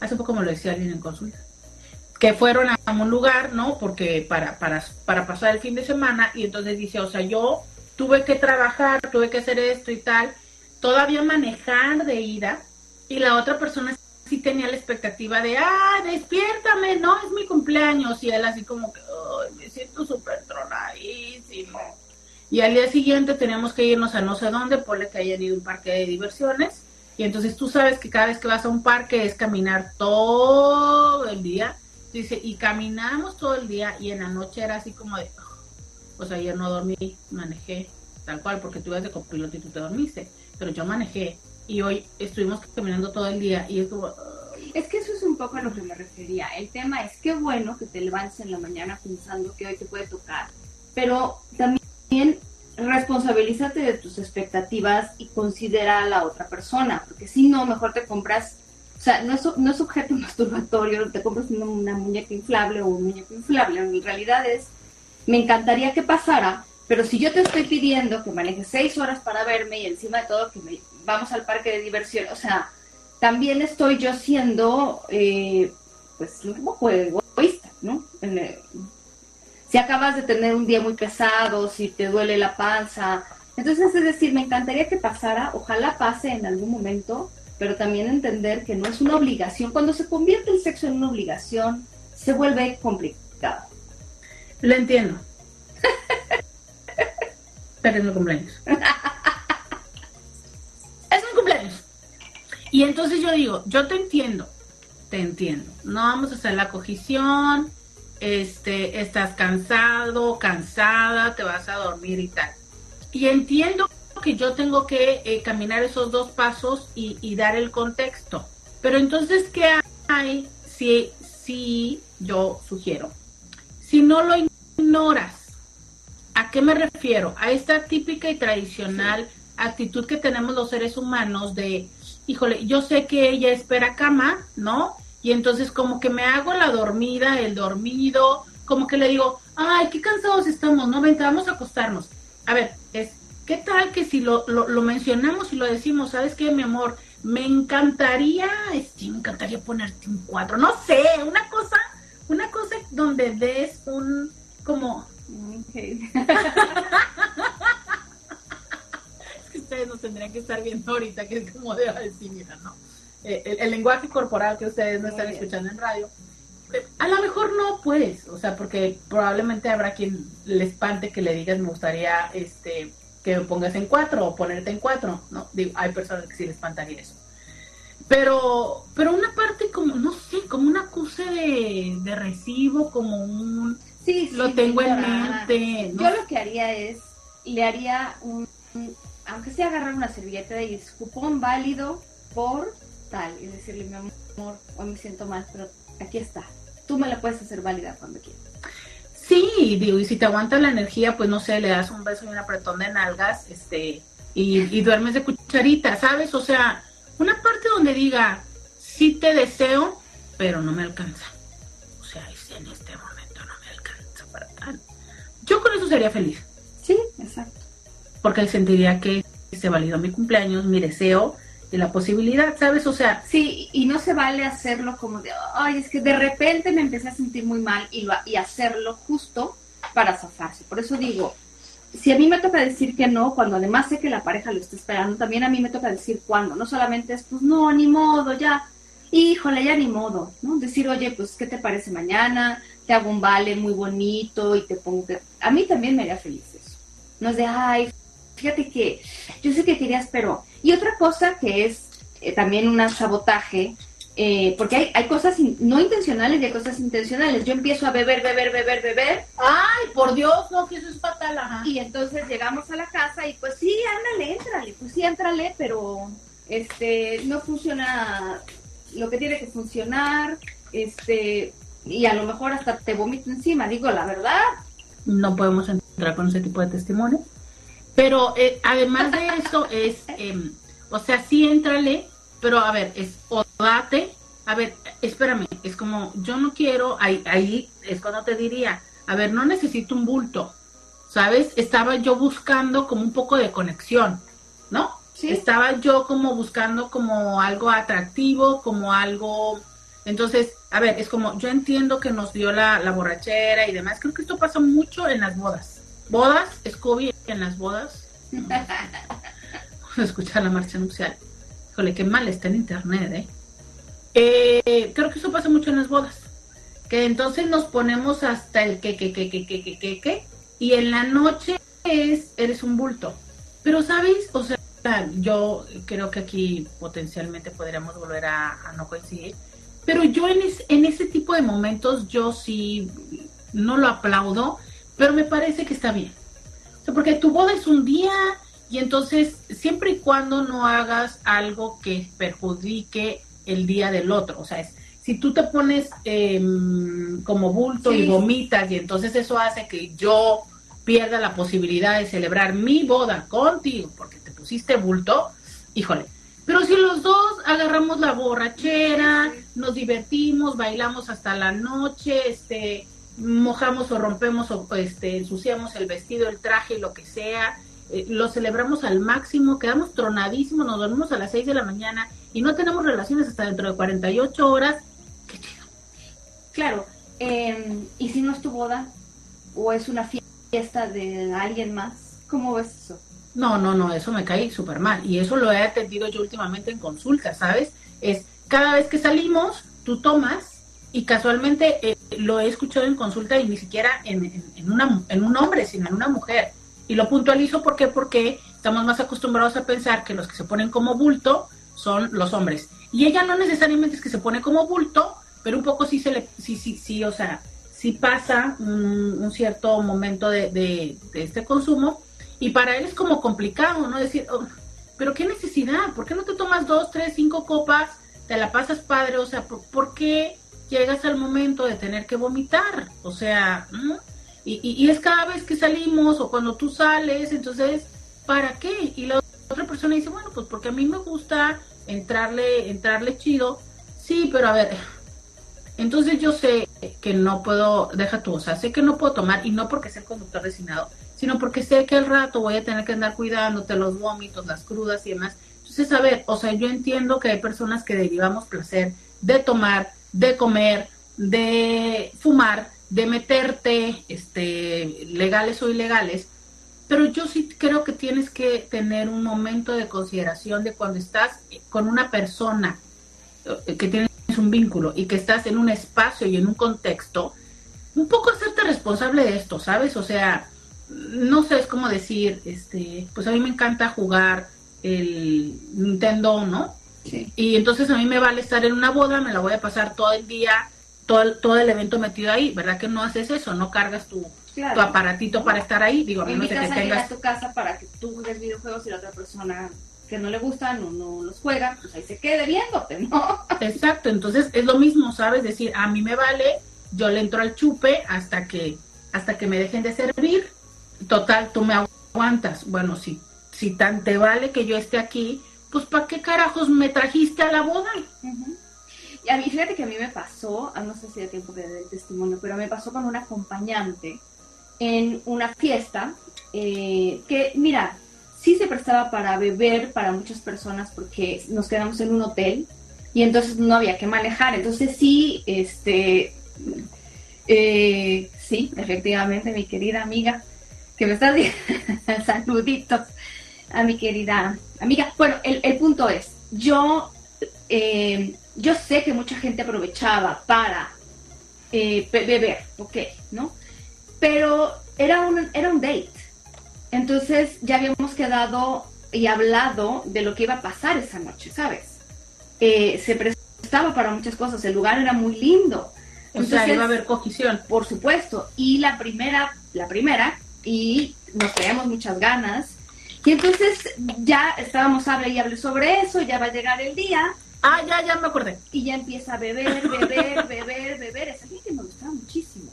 hace poco me lo decía alguien en consulta, que fueron a un lugar, ¿no? Porque para, para, para pasar el fin de semana y entonces dice, o sea, yo tuve que trabajar, tuve que hacer esto y tal, todavía manejar de ida y la otra persona sí tenía la expectativa de, ah, despiértame, no, es mi cumpleaños. Y él así como que, ay, me siento súper tronadísimo. Y al día siguiente teníamos que irnos a no sé dónde, ponle que hayan ido a un parque de diversiones. Y entonces tú sabes que cada vez que vas a un parque es caminar todo el día. Dice, y caminamos todo el día y en la noche era así como de, pues ayer no dormí, manejé, tal cual, porque tú ibas de copiloto y tú te dormiste. Pero yo manejé y hoy estuvimos caminando todo el día y es como, "Ugh". Es que eso es un poco a lo que me refería. El tema es que bueno que te levantes en la mañana pensando que hoy te puede tocar, pero también responsabilízate de tus expectativas y considera a la otra persona, porque si no, mejor te compras, o sea, no es, no es objeto masturbatorio, te compras una, muñeca inflable o un muñeco inflable, en realidad es, me encantaría que pasara, pero si yo te estoy pidiendo que manejes seis horas para verme y encima de todo que me, vamos al parque de diversión, o sea, también estoy yo siendo, eh, pues, un poco egoísta, ¿no? Si acabas de tener un día muy pesado, si te duele la panza. Entonces, es decir, me encantaría que pasara, ojalá pase en algún momento, pero también entender que no es una obligación. Cuando se convierte el sexo en una obligación, se vuelve complicado. Lo entiendo. Pero es mi cumpleaños. es mi cumpleaños. Y entonces yo digo, yo te entiendo, te entiendo. No vamos a hacer la cogición, este, estás cansado, cansada, te vas a dormir y tal. Y entiendo que yo tengo que eh, caminar esos dos pasos y, y dar el contexto. Pero entonces, ¿qué hay si, si yo sugiero? Si no lo ignoras, ¿a qué me refiero? A esta típica y tradicional actitud que tenemos los seres humanos de, híjole, yo sé que ella espera cama, ¿no? Y entonces como que me hago la dormida, el dormido, como que le digo, ay, qué cansados estamos, ¿no? Vente, vamos a acostarnos. A ver, es, ¿qué tal que si lo, lo, lo mencionamos y lo decimos, ¿sabes qué, mi amor? Me encantaría, sí, me encantaría ponerte un cuadro, no sé, una cosa, una cosa donde des un, como, es que ustedes nos tendrían que estar viendo ahorita, que es como de decir, mira, ¿no? Eh, el, el lenguaje corporal que ustedes no Muy están bien. escuchando en radio. eh, A lo mejor no, pues, o sea, porque probablemente habrá quien le espante que le digas, me gustaría este que me pongas en cuatro o ponerte en cuatro, ¿no? Digo, hay personas que sí les espantaría eso. Pero, pero una parte como, no sé, como un acuse de, de recibo, como un, Sí, lo tengo en mente, ¿no? Yo lo que haría es, le haría un, un- aunque sea agarrar una servilleta y es cupón válido por tal, y decirle, mi amor, hoy me siento mal, pero aquí está. Tú me la puedes hacer válida cuando quieras. Sí, digo, y si te aguanta la energía, pues no sé, le das un beso y un apretón de nalgas, este, y, y duermes de cucharita, ¿sabes? O sea, una parte donde diga, sí te deseo, pero no me alcanza. O sea, en este momento no me alcanza para tal. Yo con eso sería feliz. Sí, exacto. Porque sentiría que se validó mi cumpleaños, mi deseo y la posibilidad, ¿sabes? O sea, Sí, y no se vale hacerlo como de, ay, es que de repente me empecé a sentir muy mal y, lo, y hacerlo justo para zafarse. Por eso digo, si a mí me toca decir que no, cuando además sé que la pareja lo está esperando, también a mí me toca decir cuándo. No solamente es, pues no, ni modo, ya, híjole, ya ni modo, ¿no? Decir, oye, pues, ¿qué te parece mañana? Te hago un vale muy bonito y te pongo... que- A mí también me haría feliz eso. No es de, ay, fíjate que yo sé que querías, pero... Y otra cosa que es eh, también un sabotaje, eh, porque hay, hay cosas in- no intencionales y hay cosas intencionales. Yo empiezo a beber, beber, beber, beber, ay, por Dios, no, que eso es fatal, ajá. y entonces llegamos a la casa y pues sí, ándale, éntrale, pues sí, éntrale, pero este no funciona lo que tiene que funcionar, este y a lo mejor hasta te vomito encima, digo la verdad. no podemos entrar con ese tipo de testimonio. Pero eh, además de eso es, em, o sea, sí entrale, pero a ver, es o date, a ver, espérame, es como, yo no quiero, ahí, ahí es cuando te diría, a ver, no necesito un bulto, ¿sabes? Estaba yo buscando como un poco de conexión, ¿no? Sí. Estaba yo como buscando como algo atractivo, como algo... Entonces, a ver, es como, yo entiendo que nos dio la, la borrachera y demás, creo que esto pasa mucho en las bodas. Bodas, Scooby en las bodas. Vamos a escuchar la marcha nupcial. Híjole, qué mal está en internet, ¿eh? Eh, creo que eso pasa mucho en las bodas. Que entonces nos ponemos hasta el que, que, que, que, que, que, que, que. Y en la noche es, eres un bulto. Pero, ¿sabes? O sea, yo creo que aquí potencialmente podríamos volver a, a no coincidir. Pero yo en, es, en ese tipo de momentos, yo sí no lo aplaudo pero me parece que está bien. O sea, porque tu boda es un día y entonces siempre y cuando no hagas algo que perjudique el día del otro, o sea, es, si tú te pones em, como bulto Sí. y vomitas y entonces eso hace que yo pierda la posibilidad de celebrar mi boda contigo porque te pusiste bulto, híjole. Pero si los dos agarramos la borrachera, nos divertimos, bailamos hasta la noche, este, mojamos o rompemos o este, ensuciamos el vestido, el traje, lo que sea, eh, lo celebramos al máximo, quedamos tronadísimos, nos dormimos a las 6 de la mañana y no tenemos relaciones hasta dentro de 48 horas, qué chido. Claro, eh, ¿y si no es tu boda? ¿O es una fiesta de alguien más? ¿Cómo ves eso? No, no, no, eso me cae súper mal. Y eso lo he atendido yo últimamente en consulta, ¿sabes? Es cada vez que salimos, tú tomas y casualmente eh, lo he escuchado en consulta y ni siquiera en, en, en en un hombre, sino en una mujer. Y lo puntualizo ¿por qué? porque estamos más acostumbrados a pensar que los que se ponen como bulto son los hombres. Y ella no necesariamente es que se pone como bulto, pero un poco sí se le, sí, sí, sí, o sea, sí pasa un, cierto momento de, de, este consumo y para él es como complicado, ¿no? Decir, oh, pero qué necesidad, ¿por qué no te tomas dos, tres, cinco copas, te la pasas padre? O sea, ¿por, por qué llegas al momento de tener que vomitar? O sea, y, y, es cada vez que salimos o cuando tú sales, entonces, ¿para qué? Y la otra persona dice, bueno, pues porque a mí me gusta entrarle, entrarle chido. Sí, pero a ver, entonces yo sé que no puedo, deja tú, o sea, sé que no puedo tomar y no porque sea el conductor designado, sino porque sé que al rato voy a tener que andar cuidándote los vómitos, las crudas y demás. Entonces, a ver, o sea, yo entiendo que hay personas que derivamos placer de tomar, de comer, de fumar, de meterte, este, legales o ilegales, pero yo sí creo que tienes que tener un momento de consideración de cuando estás con una persona que tienes un vínculo y que estás en un espacio y en un contexto, un poco hacerte responsable de esto, ¿sabes? O sea, no sé, es como decir, este, pues a mí me encanta jugar el Nintendo, ¿no? Sí. Y entonces a mí me vale estar en una boda, me la voy a pasar todo el día, todo el, todo el evento metido ahí, ¿verdad que no haces eso? No cargas tu, Claro. tu aparatito para estar ahí, digo, a de invitas que a ir a tengas... tu casa para que tú juegues videojuegos y la otra persona que no le gustan o no los juega, pues ahí se quede viéndote, ¿no? Exacto, entonces es lo mismo, ¿sabes? Decir, a mí me vale, yo le entro al chupe hasta que, hasta que me dejen de servir. Total, tú me aguantas. Bueno, si, si tan te vale que yo esté aquí, pues ¿para qué carajos me trajiste a la boda? Y a mí, fíjate que a mí me pasó, ah, no sé si hay tiempo que dé el testimonio, pero me pasó con un acompañante en una fiesta eh, que, mira, sí se prestaba para beber para muchas personas porque nos quedamos en un hotel y entonces no había que manejar. Entonces sí, este, eh, sí, efectivamente, mi querida amiga, que me está diciendo saluditos a mi querida amiga. Bueno, el, el punto es, yo, eh, yo sé que mucha gente aprovechaba para eh, beber, ok, ¿no? Pero era un, era un date. Entonces ya habíamos quedado y hablado de lo que iba a pasar esa noche, ¿sabes? Eh, se prestaba para muchas cosas, el lugar era muy lindo. O sea, iba a haber cogición. Por supuesto. Y la primera, la primera, y nos traíamos muchas ganas. Y entonces ya estábamos hable y hable sobre eso, ya va a llegar el día. Ah, ya, ya me acordé. Y ya empieza a beber, beber, beber, beber. Es alguien que me gustaba muchísimo.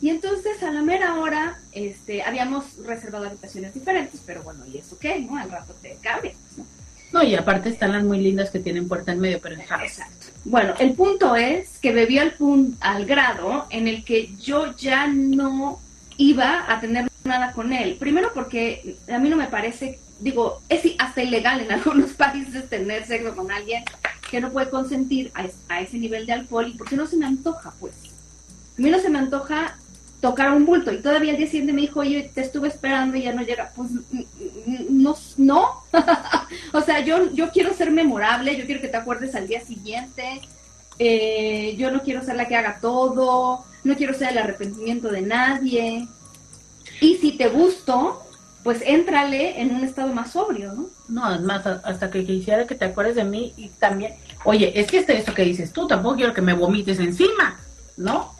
Y entonces a la mera hora este, habíamos reservado habitaciones diferentes, pero bueno, ¿y eso qué? ¿No? Al rato te cambias, ¿no? No, y aparte están las muy lindas que tienen puerta en medio, pero en house. Exacto. Bueno, el punto es que bebió al, pun- al grado en el que yo ya no iba a tener nada con él. Primero porque a mí no me parece, digo, es hasta ilegal en algunos países tener sexo con alguien que no puede consentir a, a ese nivel de alcohol y porque no se me antoja, pues. A mí no se me antoja tocar un bulto y todavía el día siguiente me dijo, oye, te estuve esperando y ya no llega. Pues no, no. o sea, yo, yo quiero ser memorable, yo quiero que te acuerdes al día siguiente. Eh, yo no quiero ser la que haga todo, no quiero ser el arrepentimiento de nadie. Y si te gusto, pues éntrale en un estado más sobrio, ¿no? No, es más, a- hasta que quisiera que te acuerdes de mí y también, oye, es que este esto que dices tú, tampoco quiero que me vomites encima, ¿no?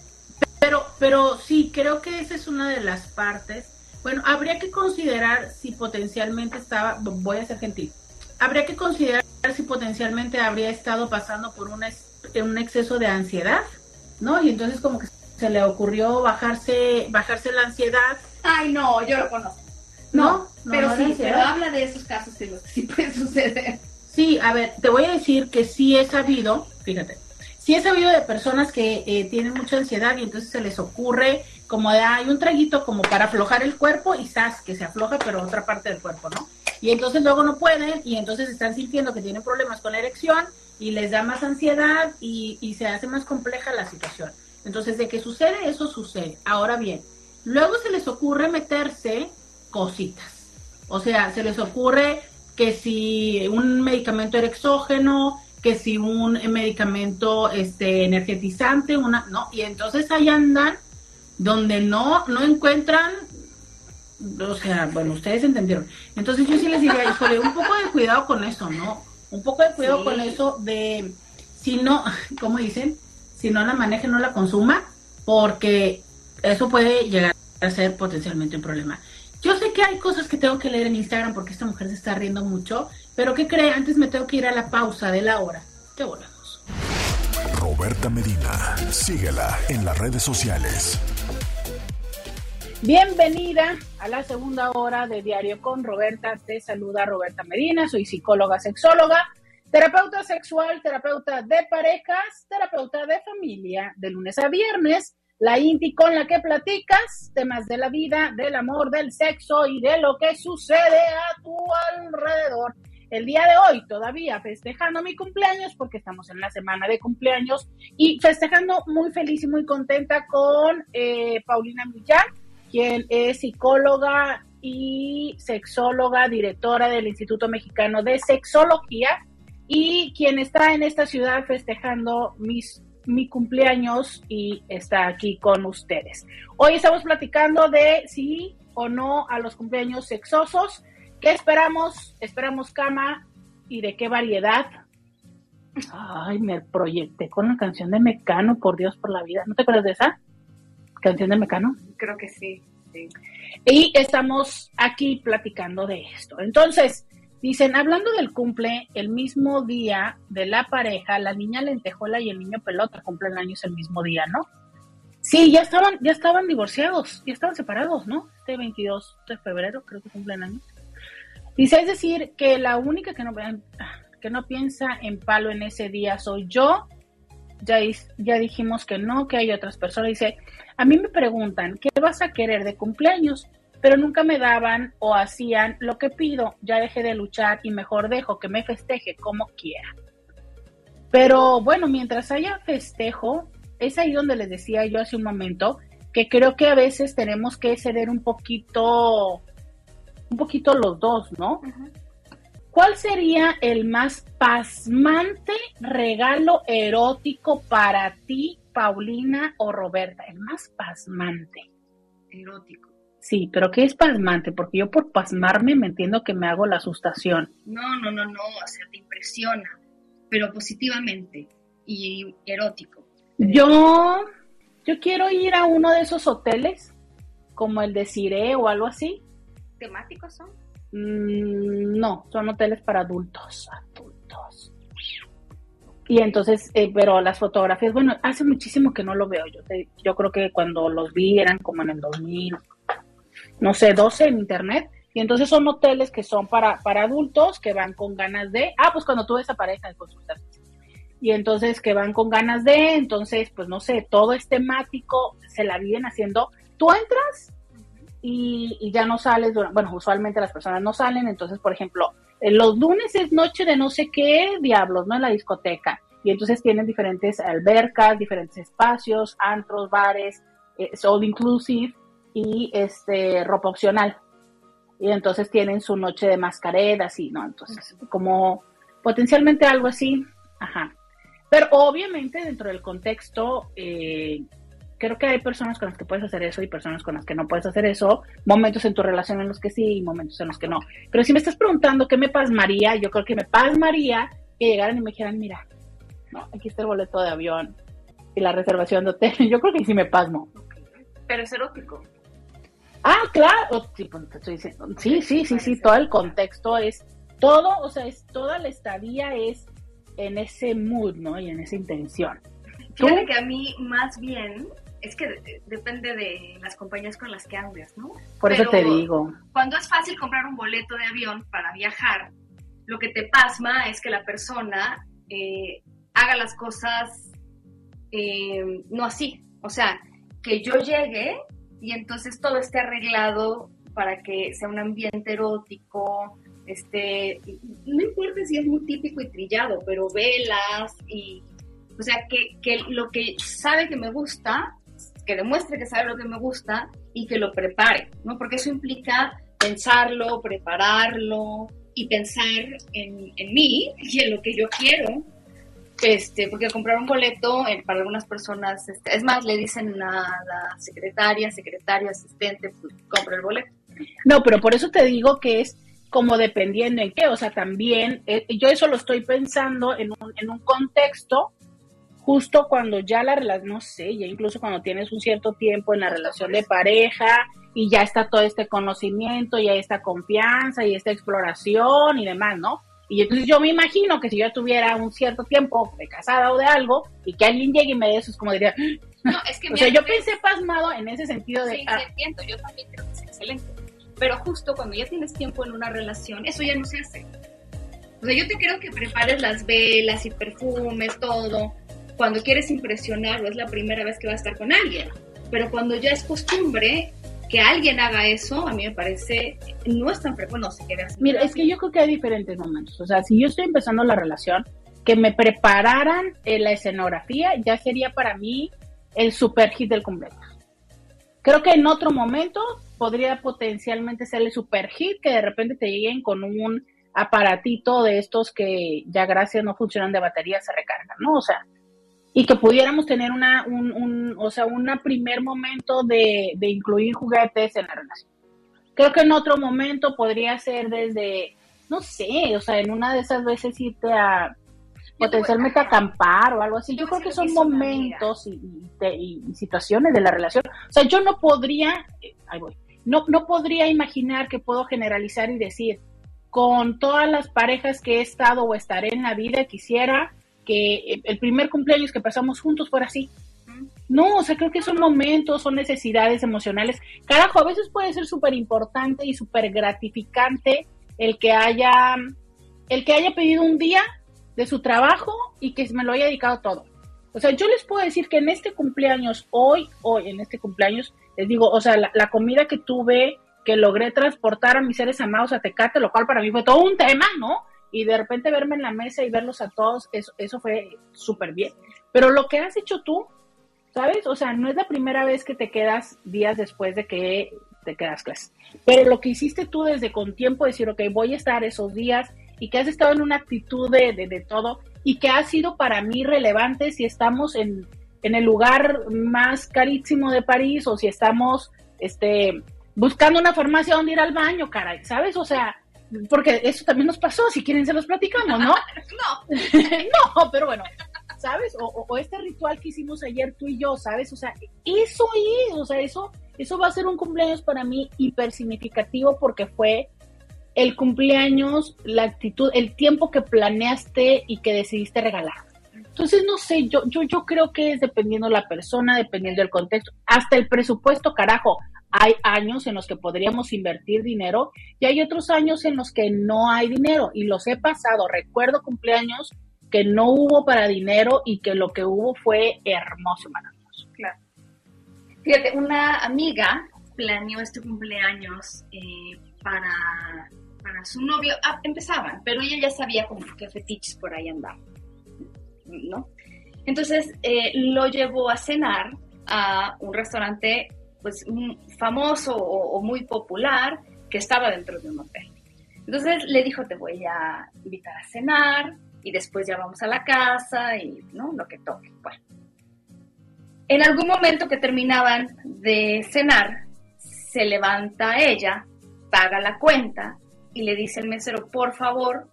Pero, pero sí, creo que esa es una de las partes. Bueno, habría que considerar si potencialmente estaba, voy a ser gentil, habría que considerar si potencialmente habría estado pasando por un, es- un exceso de ansiedad, ¿no? Y entonces como que se le ocurrió bajarse, bajarse la ansiedad, Ay, no, yo lo conozco. ¿no? No, No, pero no sí, pero habla de esos casos en los que sí puede suceder. Sí, a ver, te voy a decir que sí he sabido, fíjate, sí he sabido de personas que eh, tienen mucha ansiedad y entonces se les ocurre como de, hay un traguito como para aflojar el cuerpo y ¡zas! que se afloja pero otra parte del cuerpo, ¿no? Y entonces luego no pueden y entonces están sintiendo que tienen problemas con la erección y les da más ansiedad y, y se hace más compleja la situación. Entonces, de que sucede, eso sucede. Ahora bien, luego se les ocurre meterse cositas. O sea, se les ocurre que si un medicamento era exógeno, que si un medicamento este energetizante, una, no, y entonces ahí andan donde no, no encuentran, o sea, bueno, ustedes entendieron. Entonces yo sí les diría, híjole, un poco de cuidado con eso, ¿no? Un poco de cuidado Sí. con eso de, si no, ¿cómo dicen? Si no la maneje, no la consuma, porque eso puede llegar a ser potencialmente un problema. Yo sé que hay cosas que tengo que leer en Instagram porque esta mujer se está riendo mucho, pero ¿qué cree? Antes me tengo que ir a la pausa de la hora. Te volvemos. Roberta Medina. Síguela en las redes sociales. Bienvenida a la segunda hora de Diario con Roberta. Te saluda Roberta Medina, soy psicóloga, sexóloga, terapeuta sexual, terapeuta de parejas, terapeuta de familia, de lunes a viernes. La INTI con la que platicas temas de la vida, del amor, del sexo y de lo que sucede a tu alrededor. El día de hoy todavía festejando mi cumpleaños porque estamos en la semana de cumpleaños y festejando muy feliz y muy contenta con eh, Paulina Millán, quien es psicóloga y sexóloga, directora del Instituto Mexicano de Sexología y quien está en esta ciudad festejando mis, mi cumpleaños y está aquí con ustedes. Hoy estamos platicando de sí o no a los cumpleaños sexosos. ¿Qué esperamos? Esperamos cama y de qué variedad. Ay, me proyecté con la canción de Mecano, por Dios, por la vida. ¿No te acuerdas de esa canción de Mecano? Creo que sí, sí. Y estamos aquí platicando de esto. Entonces, dicen, hablando del cumple, el mismo día de la pareja, la niña lentejuela y el niño pelota cumplen años el mismo día, ¿no? Sí, ya estaban, ya estaban divorciados, ya estaban separados, ¿no? Este 22 de febrero creo que cumplen años. Dice, es decir, que la única que no, que no piensa en palo en ese día soy yo. Ya, ya dijimos que no, que hay otras personas. Dice, a mí me preguntan, ¿qué vas a querer de cumpleaños? Pero nunca me daban o hacían lo que pido. Ya dejé de luchar y mejor dejo que me festeje como quiera. Pero bueno, mientras haya festejo, es ahí donde les decía yo hace un momento que creo que a veces tenemos que ceder un poquito, un poquito los dos, ¿no? ¿Cuál sería el más pasmante regalo erótico para ti, Paulina o Roberta? El más pasmante. Erótico. Sí, pero ¿qué es pasmante? Porque yo por pasmarme me entiendo que me hago la asustación. No, no, no, no, o sea, te impresiona, pero positivamente y erótico. Yo, yo quiero ir a uno de esos hoteles, como el de Cire o algo así. ¿Temáticos son? Mm, no, son hoteles para adultos, adultos. Y entonces, eh, pero las fotografías, bueno, hace muchísimo que no lo veo yo. Yo creo que cuando los vi eran como en el 2000, no sé, 12 en internet. Y entonces son hoteles que son para, para adultos que van con ganas de, ah, pues cuando tuve esa pareja de consultar y entonces que van con ganas de, entonces, pues no sé, todo es temático, se la viven haciendo. Tú entras y, ya no sales, bueno, usualmente las personas no salen, entonces, por ejemplo, los lunes es noche de no sé qué diablos, ¿no? En la discoteca. Y entonces tienen diferentes albercas, diferentes espacios, antros, bares, eh, all inclusive y este ropa opcional. Y entonces tienen su noche de mascaredas y, ¿no? Entonces, como potencialmente algo así, ajá. Pero obviamente dentro del contexto, eh, creo que hay personas con las que puedes hacer eso y personas con las que no puedes hacer eso, momentos en tu relación en los que sí y momentos en los que no. Pero si me estás preguntando qué me pasmaría, yo creo que me pasmaría que llegaran y me dijeran, mira, no, aquí está el boleto de avión y la reservación de hotel. Yo creo que sí me pasmo. Pero es erótico. Ah, claro. Sí, pues, sí, sí, sí, sí, todo el contexto es todo, o sea, es toda la estadía es en ese mood, ¿no? Y en esa intención. Fíjate que a mí más bien es que depende de las compañías con las que andes, ¿no? Por eso te digo. Cuando es fácil comprar un boleto de avión para viajar, lo que te pasma es que la persona eh, haga las cosas eh, no así. O sea, que yo llegue y entonces todo esté arreglado para que sea un ambiente erótico, este, no importa si es muy típico y trillado, pero velas y, o sea, que, que lo que sabe que me gusta, que demuestre que sabe lo que me gusta y que lo prepare, ¿no? Porque eso implica pensarlo, prepararlo y pensar en, en mí y en lo que yo quiero. Este, porque comprar un boleto eh, para algunas personas, este, es más, le dicen a la secretaria, secretario, asistente, pues compra el boleto. No, pero por eso te digo que es como dependiendo en qué, o sea, también, eh, yo eso lo estoy pensando en un, en un contexto justo cuando ya la relación, no sé, ya incluso cuando tienes un cierto tiempo en la relación de pareja y ya está todo este conocimiento, ya esta confianza y esta exploración y demás, ¿no? Y entonces yo me imagino que si yo tuviera un cierto tiempo de casada o de algo y que alguien llegue y me dé eso, es como diría, no, es que o sea, yo pensé pasmado en ese sentido de... Sí, ah, entiendo, yo también creo que es excelente pero justo cuando ya tienes tiempo en una relación, eso ya no se hace. O sea, yo te quiero que prepares las velas y perfumes, todo, cuando quieres impresionar o es la primera vez que vas a estar con alguien. Pero cuando ya es costumbre que alguien haga eso, a mí me parece, no es tan frecuente, Mira, es que yo creo que hay diferentes momentos. O sea, si yo estoy empezando la relación, que me prepararan en la escenografía ya sería para mí el super hit del cumpleaños. Creo que en otro momento podría potencialmente ser el super hit que de repente te lleguen con un aparatito de estos que ya gracias no funcionan de batería, se recargan, ¿no? O sea, y que pudiéramos tener una, un, un o sea, un primer momento de, de incluir juguetes en la relación. Creo que en otro momento podría ser desde, no sé, o sea, en una de esas veces irte a potencialmente acampar o algo así. Yo, creo que son momentos y, y, situaciones de la relación. O sea, yo no podría, eh, ahí voy, no, no podría imaginar que puedo generalizar y decir, con todas las parejas que he estado o estaré en la vida, quisiera que el primer cumpleaños que pasamos juntos fuera así. No, o sea, creo que son momentos, son necesidades emocionales. Carajo, a veces puede ser súper importante y súper gratificante el que haya, el que haya pedido un día de su trabajo y que me lo haya dedicado todo. O sea, yo les puedo decir que en este cumpleaños, hoy, hoy, en este cumpleaños, les digo, o sea, la, comida que tuve, que logré transportar a mis seres amados a Tecate, lo cual para mí fue todo un tema, ¿no? Y de repente verme en la mesa y verlos a todos, eso, eso fue súper bien. Pero lo que has hecho tú, ¿sabes? O sea, no es la primera vez que te quedas días después de que te quedas clase. Pero lo que hiciste tú desde con tiempo, decir, ok, voy a estar esos días y que has estado en una actitud de, de, todo y que ha sido para mí relevante si estamos en, en el lugar más carísimo de París o si estamos este, buscando una farmacia donde ir al baño, caray, ¿sabes? O sea, porque eso también nos pasó, si quieren se los platicamos, ¿no? no. no, pero bueno, ¿sabes? O, o, este ritual que hicimos ayer tú y yo, ¿sabes? O sea, eso es, o sea, eso, eso va a ser un cumpleaños para mí hiper significativo porque fue el cumpleaños, la actitud, el tiempo que planeaste y que decidiste regalar. Entonces, no sé, yo, yo, yo creo que es dependiendo la persona, dependiendo del contexto, hasta el presupuesto, carajo. Hay años en los que podríamos invertir dinero y hay otros años en los que no hay dinero y los he pasado. Recuerdo cumpleaños que no hubo para dinero y que lo que hubo fue hermoso maravilloso. Claro. Fíjate, una amiga planeó este cumpleaños eh, para para su novio, ah, empezaban, pero ella ya sabía como que fetiches por ahí andaban, ¿no? Entonces eh, lo llevó a cenar a un restaurante pues famoso o, muy popular que estaba dentro de un hotel. Entonces le dijo, te voy a invitar a cenar y después ya vamos a la casa y, ¿no? Lo que toque. Bueno. En algún momento que terminaban de cenar, se levanta ella, paga la cuenta y le dice al mesero, por favor,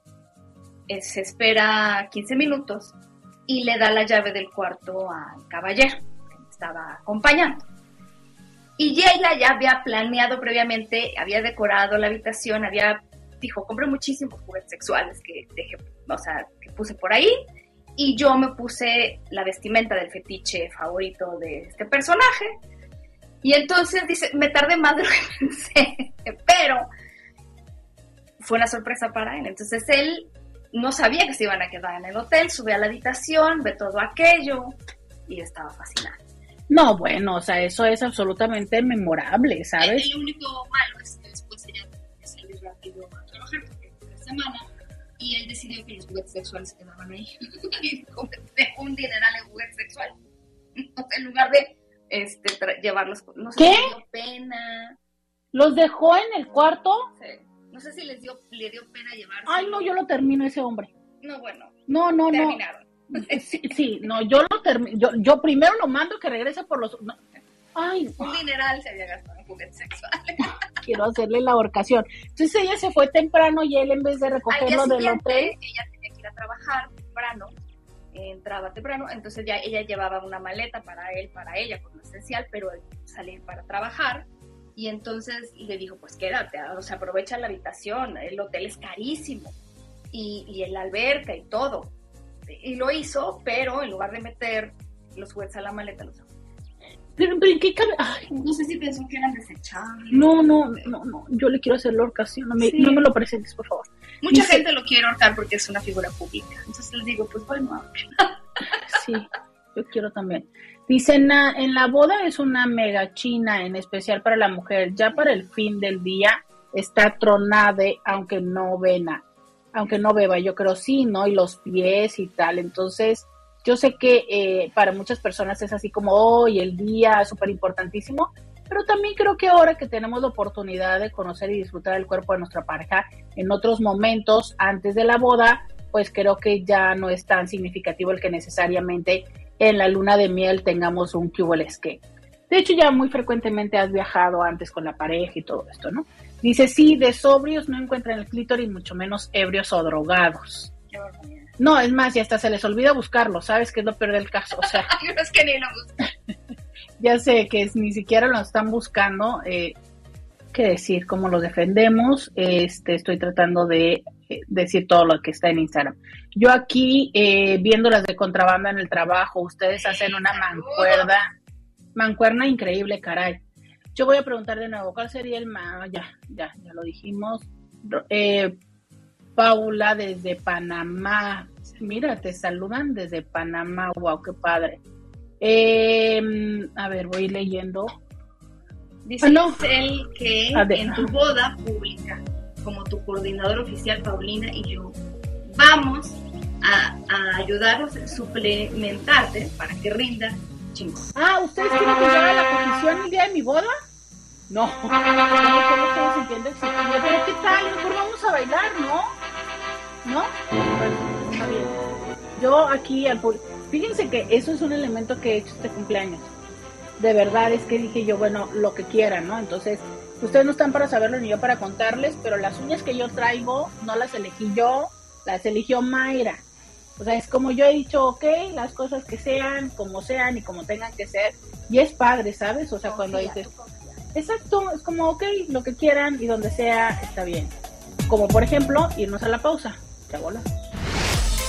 eh, se espera 15 minutos y le da la llave del cuarto al caballero que estaba acompañando. Y Jayla ya había planeado previamente, había decorado la habitación, había, dijo, compré muchísimos juguetes sexuales que dejé, o sea, que puse por ahí. Y yo me puse la vestimenta del fetiche favorito de este personaje. Y entonces dice, me tardé más de lo que pensé, pero fue una sorpresa para él. Entonces él no sabía que se iban a quedar en el hotel, sube a la habitación, ve todo aquello y estaba fascinado. No, bueno, o sea, eso es absolutamente memorable, ¿sabes? El, único malo es que después ella salió rápido a trabajar porque semana y él decidió que los juguetes sexuales quedaban ahí. y dejó un dineral en juguetes sexuales. en lugar de este, llevarlos, no sé, ¿Qué? dio pena. ¿Los dejó en el cuarto? Sí. No sé si les dio, le dio pena llevarse. Ay, no, yo lo termino ese hombre. No, bueno. No, no, terminaron. no. Sí, sí, no, yo lo termino. Yo, yo primero lo mando que regrese por los. Ay, un dineral se había gastado en juguetes sexuales. Quiero hacerle la ahorcación. Entonces ella se fue temprano y él en vez de recogerlo del hotel. Ella tenía que ir a trabajar temprano, entraba temprano, entonces ya ella llevaba una maleta para él, para ella, con lo esencial, pero salir para trabajar y entonces le dijo, pues quédate, o sea, aprovecha la habitación, el hotel es carísimo y, y la alberca y todo. Y lo hizo, pero en lugar de meter los juguetes a la maleta, los pero, pero qué cabe? no sé si pensó que eran desechables. No, no, no, no. Yo le quiero hacer la orcación. No me, no me lo presentes, por favor. Mucha gente lo quiere ahorcar porque es una figura pública. Entonces les digo, pues bueno. sí, yo quiero también. Dicen, en la boda es una mega china, en especial para la mujer. Ya para el fin del día está tronada, aunque no vena, aunque no beba. Yo creo sí, ¿no? Y los pies y tal. Entonces, yo sé que eh, para muchas personas es así como hoy, el día súper importantísimo, pero también creo que ahora que tenemos la oportunidad de conocer y disfrutar el cuerpo de nuestra pareja en otros momentos antes de la boda, pues creo que ya no es tan significativo el que necesariamente en la luna de miel tengamos un que De hecho, ya muy frecuentemente has viajado antes con la pareja y todo esto, ¿no? Dice, sí, de sobrios no encuentran el clítoris, mucho menos ebrios o drogados. No, es más, y hasta se les olvida buscarlo, ¿sabes? Que es lo peor del caso. O sea, es que ni lo ya sé que ni siquiera lo están buscando. Eh, ¿Qué decir? ¿Cómo lo defendemos? Este, estoy tratando de eh, decir todo lo que está en Instagram. Yo aquí, eh, viéndolas de contrabanda en el trabajo, ustedes hacen una mancuerda, mancuerna increíble, caray. Yo voy a preguntar de nuevo, ¿cuál sería el más? Ya, ya, ya lo dijimos. eh, Paula desde Panamá. Mira, te saludan desde Panamá. Wow, qué padre. Em, a ver, voy leyendo. Dice él que en tu boda pública, como tu coordinador oficial Paulina y yo, vamos a, a ayudaros a suplementarte para que rinda chingos. Ah, ¿ustedes quieren que yo haga la posición el día de mi boda? No, pero ¿qué tal? Mejor vamos a bailar, ¿no? ¿No? Bueno, está bien. Yo aquí, al fíjense que eso es un elemento que he hecho este cumpleaños. De verdad es que dije yo, bueno, lo que quieran, ¿no? Entonces, ustedes no están para saberlo ni yo para contarles, pero las uñas que yo traigo no las elegí yo, las eligió Mayra. O sea, es como yo he dicho, ok, las cosas que sean, como sean y como tengan que ser. Y es padre, ¿sabes? O sea, cuando dices, Exacto, es como, ok, lo que quieran y donde sea está bien. Como por ejemplo, irnos a la pausa. Chabola.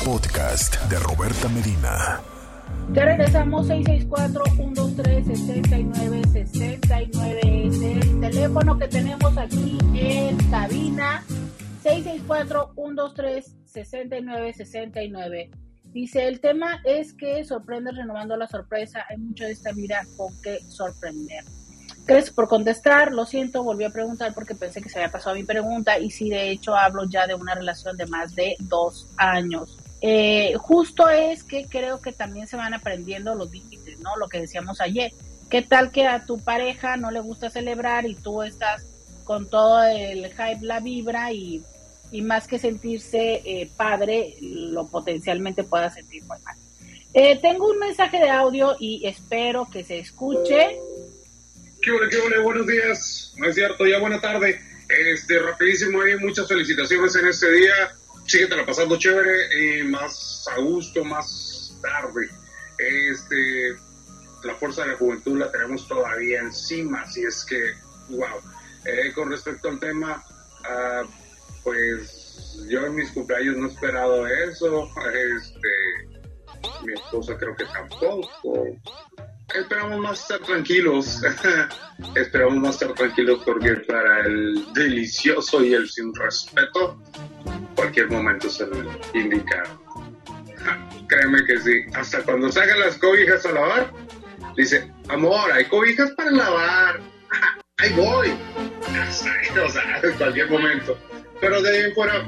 Podcast de Roberta Medina. Ya regresamos 664-123-6969. Es el teléfono que tenemos aquí en cabina. 664-123-6969. Dice, el tema es que sorprende renovando la sorpresa. Hay mucho de esta vida con que sorprender. Gracias por contestar. Lo siento, volví a preguntar porque pensé que se había pasado mi pregunta y sí, de hecho, hablo ya de una relación de más de dos años. Eh, justo es que creo que también se van aprendiendo los límites, ¿no? Lo que decíamos ayer. ¿Qué tal que a tu pareja no le gusta celebrar y tú estás con todo el hype, la vibra y, más que sentirse eh, padre, lo potencialmente pueda sentir muy mal? Eh, tengo un mensaje de audio y espero que se escuche. ¿Qué ole, qué ole? Buenos días. No es cierto, ya buena tarde. Este, rapidísimo ahí, muchas felicitaciones en este día. Síguete pasando chévere y más a gusto, más tarde. Este, la fuerza de la juventud la tenemos todavía encima, así es que, wow. Eh, con respecto al tema, ah, pues yo en mis cumpleaños no he esperado eso. Este, mi esposa creo que tampoco esperamos más estar tranquilos. esperamos más estar tranquilos porque para el delicioso y el sin respeto, cualquier momento se le indica. Créeme que sí. Hasta cuando salgan las cobijas a lavar, dice, amor, hay cobijas para lavar. Ahí voy. O sea, en cualquier momento. Pero de ahí fuera,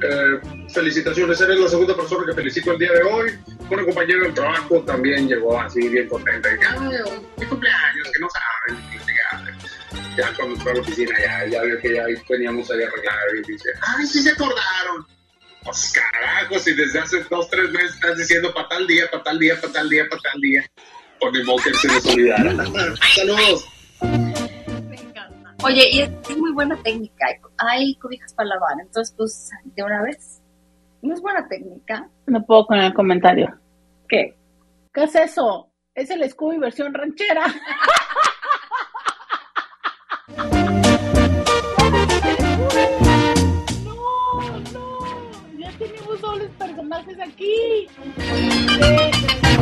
eh, felicitaciones. Eres la segunda persona que felicito el día de hoy. Una compañera del trabajo también llegó así bien contenta. Y, mi cumpleaños, que no saben. Ya, cuando fue a la oficina, ya, ya vio que ya teníamos ahí arreglado y dice, ay, sí se acordaron. Pues carajo, si desde hace dos, tres meses estás diciendo para tal día, para tal día, para tal día, para tal día. Por mi modo se les olvidara. Saludos. Oye, y es muy buena técnica. Hay cobijas para lavar, entonces, pues, de una vez. No es buena técnica. No puedo con el comentario. ¿Qué? ¿Qué es eso? Es el Scooby versión ranchera. no, no. Ya tenemos todos los personajes aquí.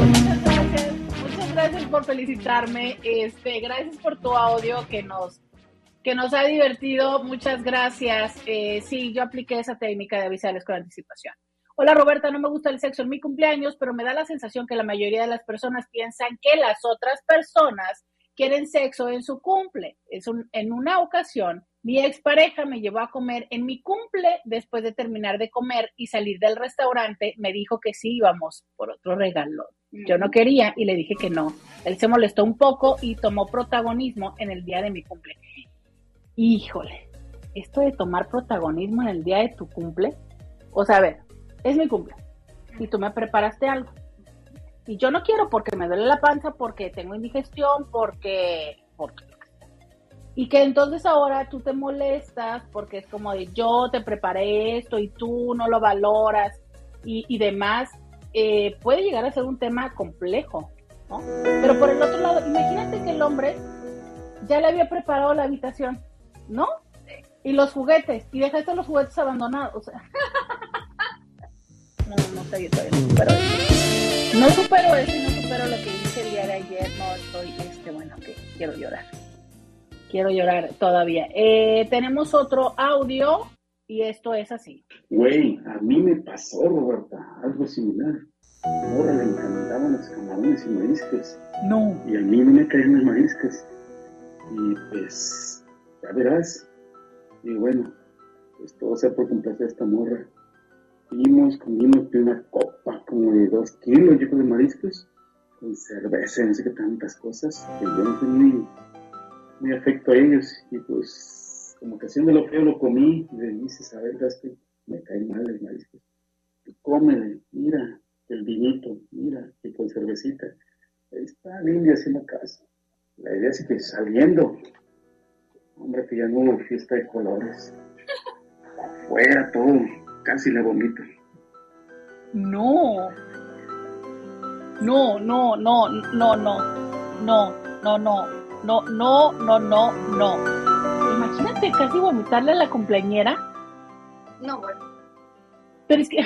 muchas gracias. Muchas gracias por felicitarme. Este, gracias por tu audio que nos que nos ha divertido. Muchas gracias. Eh, sí, yo apliqué esa técnica de avisarles con anticipación. Hola Roberta, no me gusta el sexo en mi cumpleaños, pero me da la sensación que la mayoría de las personas piensan que las otras personas quieren sexo en su cumple. Es en una ocasión, mi expareja me llevó a comer en mi cumple después de terminar de comer y salir del restaurante. Me dijo que sí íbamos por otro regalo. Yo no quería y le dije que no. Él se molestó un poco y tomó protagonismo en el día de mi cumple híjole, esto de tomar protagonismo en el día de tu cumple, o sea, a ver, es mi cumple y tú me preparaste algo. Y yo no quiero porque me duele la panza, porque tengo indigestión, porque, porque. Y que entonces ahora tú te molestas porque es como de yo te preparé esto y tú no lo valoras y, demás, eh, puede llegar a ser un tema complejo, ¿no? Pero por el otro lado, imagínate que el hombre ya le había preparado la habitación ¿no? Y los juguetes, y dejaste los juguetes abandonados, no, no sé, yo todavía no supero eso. No supero eso y no supero lo que hice el día de ayer, no estoy, este, bueno, que quiero llorar. Quiero llorar todavía. Eh, tenemos otro audio. y esto es así. Güey, a mí me pasó, Roberta, algo similar. Ahora le encantaban los camarones y mariscos. No. Y a mí no me caían los mariscos. Y pues, ya verás. Y bueno, pues todo sea por complacer a esta morra. Fuimos, comimos de una copa como de dos kilos, de mariscos, con cerveza, no sé qué tantas cosas, que yo no soy muy, afecto a ellos. Y pues, como que haciéndolo feo lo comí, y le dices, sabes, que me cae mal el marisco. Tú cómele, mira, el vinito, mira, y con cervecita. Ahí está Lindy haciendo caso. La idea es que saliendo, Hombre, que ya no hubo fiesta de colores. Fuera todo, casi le vomito. No. No, no, no, no, no. No, no, no. No, no, no, no, no. Imagínate casi vomitarle a la compañera. No, bueno. Pero es que,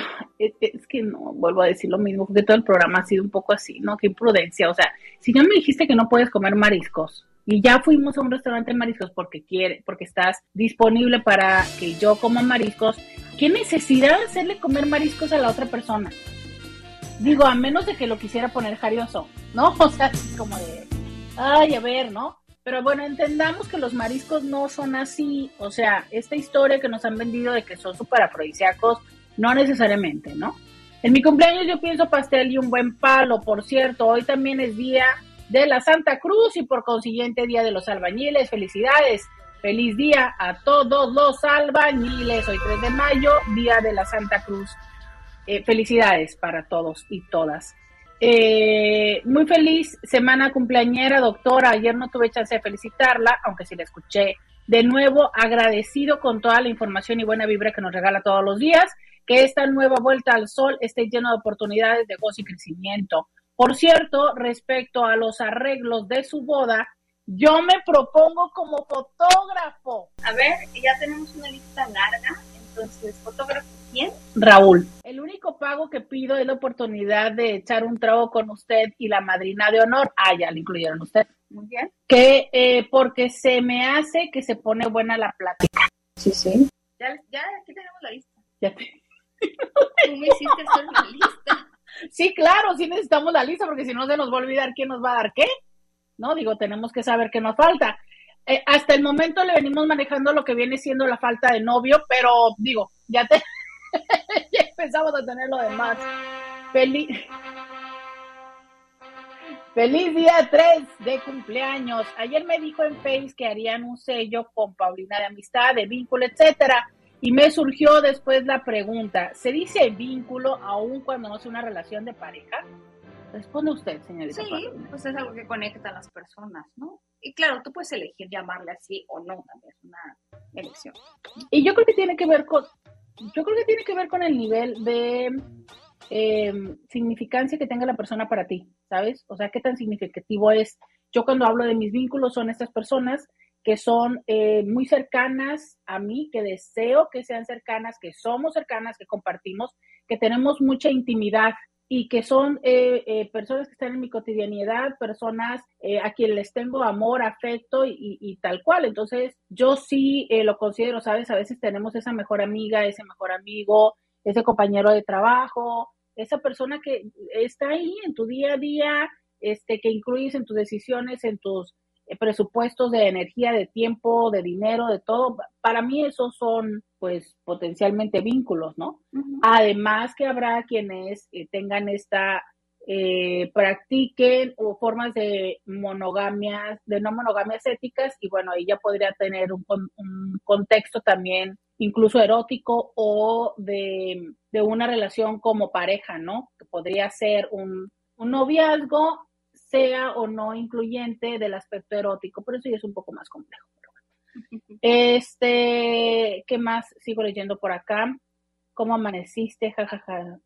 es que no, vuelvo a decir lo mismo, porque todo el programa ha sido un poco así, ¿no? Qué imprudencia. O sea, si ya me dijiste que no puedes comer mariscos, y ya fuimos a un restaurante de mariscos porque quiere, porque estás disponible para que yo coma mariscos, ¿qué necesidad de hacerle comer mariscos a la otra persona? Digo, a menos de que lo quisiera poner jarioso, ¿no? O sea, como de, ay, a ver, ¿no? Pero bueno, entendamos que los mariscos no son así. O sea, esta historia que nos han vendido de que son súper afrodisíacos, no necesariamente, ¿no? En mi cumpleaños yo pienso pastel y un buen palo. Por cierto, hoy también es día de la Santa Cruz y por consiguiente día de los albañiles. Felicidades. Feliz día a todos los albañiles. Hoy 3 de mayo, día de la Santa Cruz. Eh, felicidades para todos y todas. Eh, muy feliz semana cumpleañera, doctora. Ayer no tuve chance de felicitarla, aunque sí la escuché. De nuevo, agradecido con toda la información y buena vibra que nos regala todos los días. Que esta nueva vuelta al sol esté lleno de oportunidades de gozo y crecimiento. Por cierto, respecto a los arreglos de su boda, yo me propongo como fotógrafo. A ver, ya tenemos una lista larga. Entonces, ¿fotógrafo quién? Raúl. El único pago que pido es la oportunidad de echar un trago con usted y la madrina de honor. Ah, ya le incluyeron usted. Muy bien. Que eh, porque se me hace que se pone buena la plática. Sí, sí. Ya, ya aquí tenemos la lista. Ya te... Tú me hiciste hacer una lista. Sí, claro, sí necesitamos la lista porque si no se nos va a olvidar quién nos va a dar qué. No, digo, tenemos que saber qué nos falta. Eh, hasta el momento le venimos manejando lo que viene siendo la falta de novio, pero digo, ya te ya empezamos a tener lo demás. Feliz Feliz día 3 de cumpleaños. Ayer me dijo en Face que harían un sello con Paulina de amistad, de vínculo, etcétera. Y me surgió después la pregunta, ¿se dice vínculo aún cuando no es una relación de pareja? Responde usted, señorita. Sí, pues es algo que conecta a las personas, ¿no? Y claro, tú puedes elegir llamarle así o no, también es una elección. Y yo creo que tiene que ver con, yo creo que tiene que ver con el nivel de eh, significancia que tenga la persona para ti, ¿sabes? O sea, qué tan significativo es. Yo cuando hablo de mis vínculos son estas personas que son eh, muy cercanas a mí, que deseo que sean cercanas, que somos cercanas, que compartimos, que tenemos mucha intimidad y que son eh, eh, personas que están en mi cotidianidad, personas eh, a quienes les tengo amor, afecto y, y tal cual. Entonces, yo sí eh, lo considero, ¿sabes? A veces tenemos esa mejor amiga, ese mejor amigo, ese compañero de trabajo, esa persona que está ahí en tu día a día, este, que incluyes en tus decisiones, en tus presupuestos de energía, de tiempo, de dinero, de todo. Para mí esos son pues potencialmente vínculos, ¿no? Además que habrá quienes eh, tengan esta, eh, practiquen o formas de monogamias, de no monogamias éticas y bueno, ahí ya podría tener un, con- un contexto también incluso erótico o de, de una relación como pareja, ¿no? Que podría ser un, un noviazgo, sea o no incluyente del aspecto erótico, pero eso ya es un poco más complejo. pero bueno. Este, ¿qué más sigo leyendo por acá? ¿Cómo amaneciste? Ja, ja.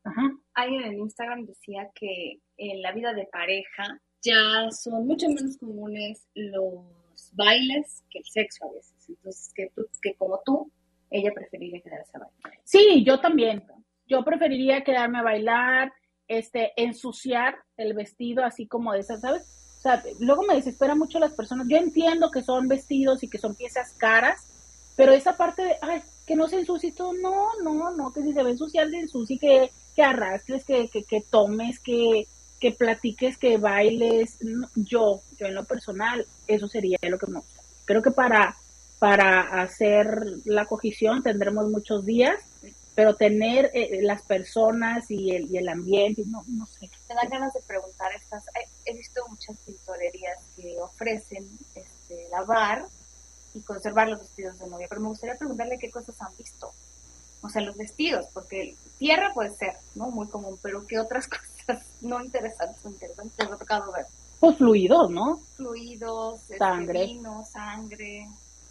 Alguien en Instagram decía que en la vida de pareja ya son mucho menos comunes los bailes que el sexo a veces. Entonces, que, tú, que como tú, ella preferiría quedarse a bailar. Sí, yo también. Yo preferiría quedarme a bailar, este, ensuciar el vestido así como de esas, ¿sabes? O sea, luego me desespera mucho las personas. Yo entiendo que son vestidos y que son piezas caras, pero esa parte de, ay, que no se ensucie todo, no, no, no, que si se a ensuciar, se ensucie, que, que arrastres, que, que, que tomes, que, que platiques, que bailes. Yo, yo en lo personal, eso sería lo que me gusta. Creo que para, para hacer la cogición tendremos muchos días, pero tener eh, las personas y el, y el ambiente, no, no sé. Me dan ganas de preguntar estas. He visto muchas pintorerías que ofrecen este, lavar y conservar los vestidos de novia, pero me gustaría preguntarle qué cosas han visto. O sea, los vestidos, porque tierra puede ser, ¿no? Muy común, pero qué otras cosas no interesantes o interesantes te ha tocado ver. Pues fluidos, ¿no? Fluidos, este, Sangre. vino, sangre,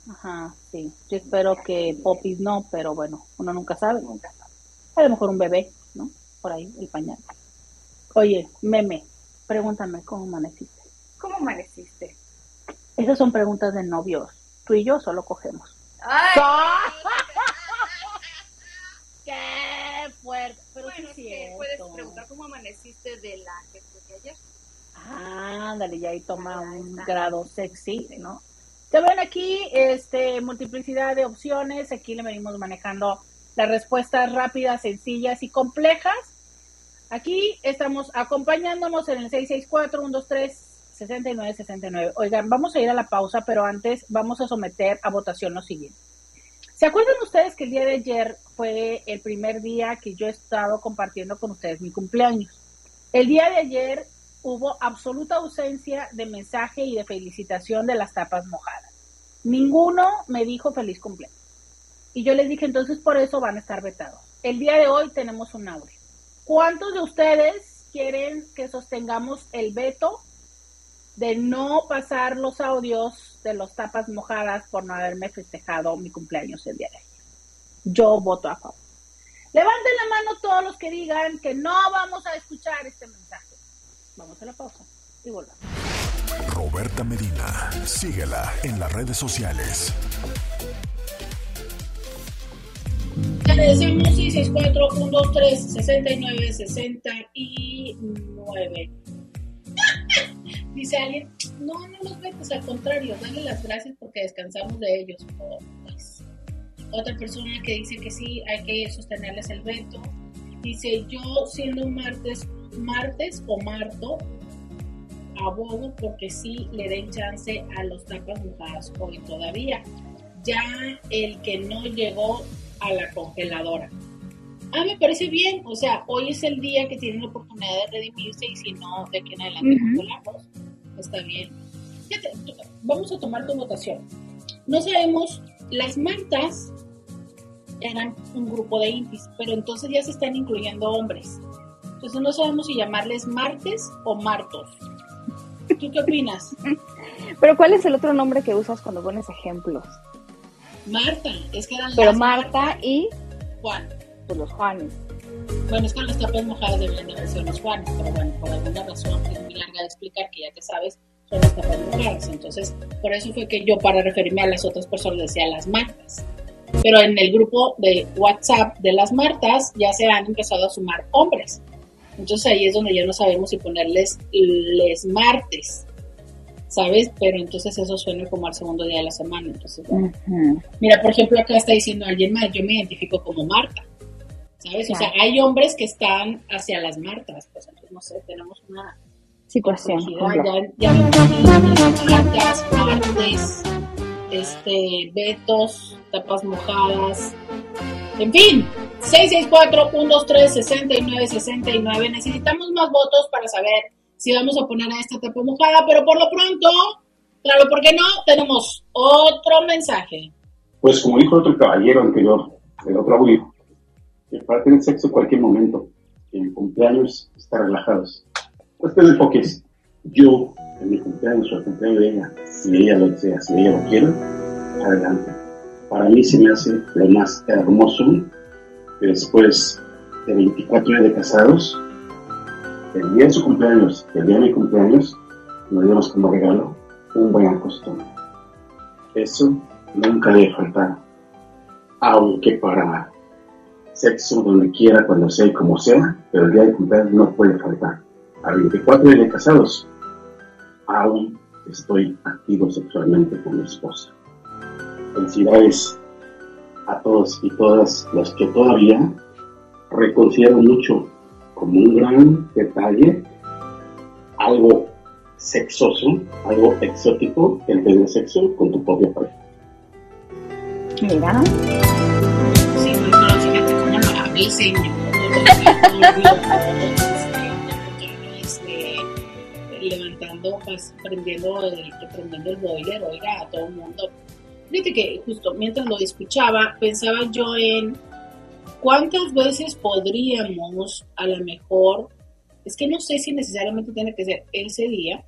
Ajá, sí. Yo espero que popis no, pero bueno, uno nunca sabe. nunca sabes. A lo mejor un bebé, ¿no? Por ahí, el pañal. Oye, meme, pregúntame cómo amaneciste. ¿Cómo amaneciste? Esas son preguntas de novios. Tú y yo solo cogemos. ¡Ay! ¡Qué fuerte! Pero Bueno, sí es es que puedes preguntar cómo amaneciste de la que fue que ayer. Ándale, ya ahí toma un grado sexy, ¿no? Ya ven aquí, este, multiplicidad de opciones. Aquí le venimos manejando las respuestas rápidas, sencillas y complejas. Aquí estamos acompañándonos en el 664-123-6969. Oigan, vamos a ir a la pausa, pero antes vamos a someter a votación lo siguiente. ¿Se acuerdan ustedes que el día de ayer fue el primer día que yo he estado compartiendo con ustedes mi cumpleaños? El día de ayer hubo absoluta ausencia de mensaje y de felicitación de las tapas mojadas. Ninguno me dijo feliz cumpleaños. Y yo les dije, entonces por eso van a estar vetados. El día de hoy tenemos un audio. ¿Cuántos de ustedes quieren que sostengamos el veto de no pasar los audios de los tapas mojadas por no haberme festejado mi cumpleaños el día de ayer? Yo voto a favor. Levanten la mano todos los que digan que no vamos a escuchar este mensaje. Vamos a la pausa y volvamos. Roberta Medina. Síguela en las redes sociales. Agradecemos y 6969 Dice alguien, no, no los vetes, al contrario, dale las gracias porque descansamos de ellos. Oh, pues. Otra persona que dice que sí, hay que sostenerles el veto. Dice, yo siendo martes, martes o marto, abogo porque sí le den chance a los tapas mojadas hoy todavía. Ya el que no llegó a la congeladora. Ah, me parece bien. O sea, hoy es el día que tienen la oportunidad de redimirse y si no, de aquí en adelante. Está bien. Fíjate, vamos a tomar tu votación. No sabemos, las mantas eran un grupo de impis, pero entonces ya se están incluyendo hombres. Entonces no sabemos si llamarles martes o martos. ¿Tú qué opinas? Pero ¿cuál es el otro nombre que usas cuando pones ejemplos? Marta, es que eran Pero las Marta y Juan. pues los Juanes. Bueno, es que las tapas mojadas deberían de haber sido los Juanes, pero bueno, por alguna razón es muy larga de explicar que ya que sabes, son las tapas mojadas. Entonces, por eso fue que yo para referirme a las otras personas decía las Martas. Pero en el grupo de WhatsApp de las Martas ya se han empezado a sumar hombres. Entonces ahí es donde ya no sabemos si ponerles les martes, ¿sabes? Pero entonces eso suena como al segundo día de la semana. Entonces. Mira, por ejemplo, acá está diciendo alguien más, yo me identifico como Marta, ¿sabes? O sea, hay hombres que están hacia las Martas, pues entonces, no sé, tenemos una Situación. ya, martes, este, vetos, tapas mojadas, en fin, 664-123-6969, necesitamos más votos para saber si vamos a poner a esta tapa mojada, pero por lo pronto, claro, ¿por qué no? Tenemos otro mensaje. Pues como dijo otro caballero anterior, el otro audio, que para tener sexo en cualquier momento, en cumpleaños, estar relajados. Pues te enfoques. Yo, en mi cumpleaños o el cumpleaños de ella, si ella lo desea, si ella lo quiere, adelante. Para mí se me hace lo más hermoso después de 24 años de casados, el día de su cumpleaños, el día de mi cumpleaños, nos demos como regalo un buen acostón. Eso nunca debe faltar. Aunque para sexo donde quiera, cuando sea y como sea, pero el día de cumpleaños no puede faltar. A 24 años casados, aún estoy activo sexualmente con mi esposa. Felicidades a todos y todas los que todavía reconsidero mucho como un gran detalle algo sexoso, algo exótico, el tener sexo con tu propia pareja. Mira. Sí, no, no, fíjate cómo lo habla el señor. Levantando, pues, prendiendo el, prendiendo el boiler, oiga, a todo el mundo. Fíjate que justo mientras lo escuchaba, pensaba yo en cuántas veces podríamos, a lo mejor, es que no sé si necesariamente tiene que ser ese día,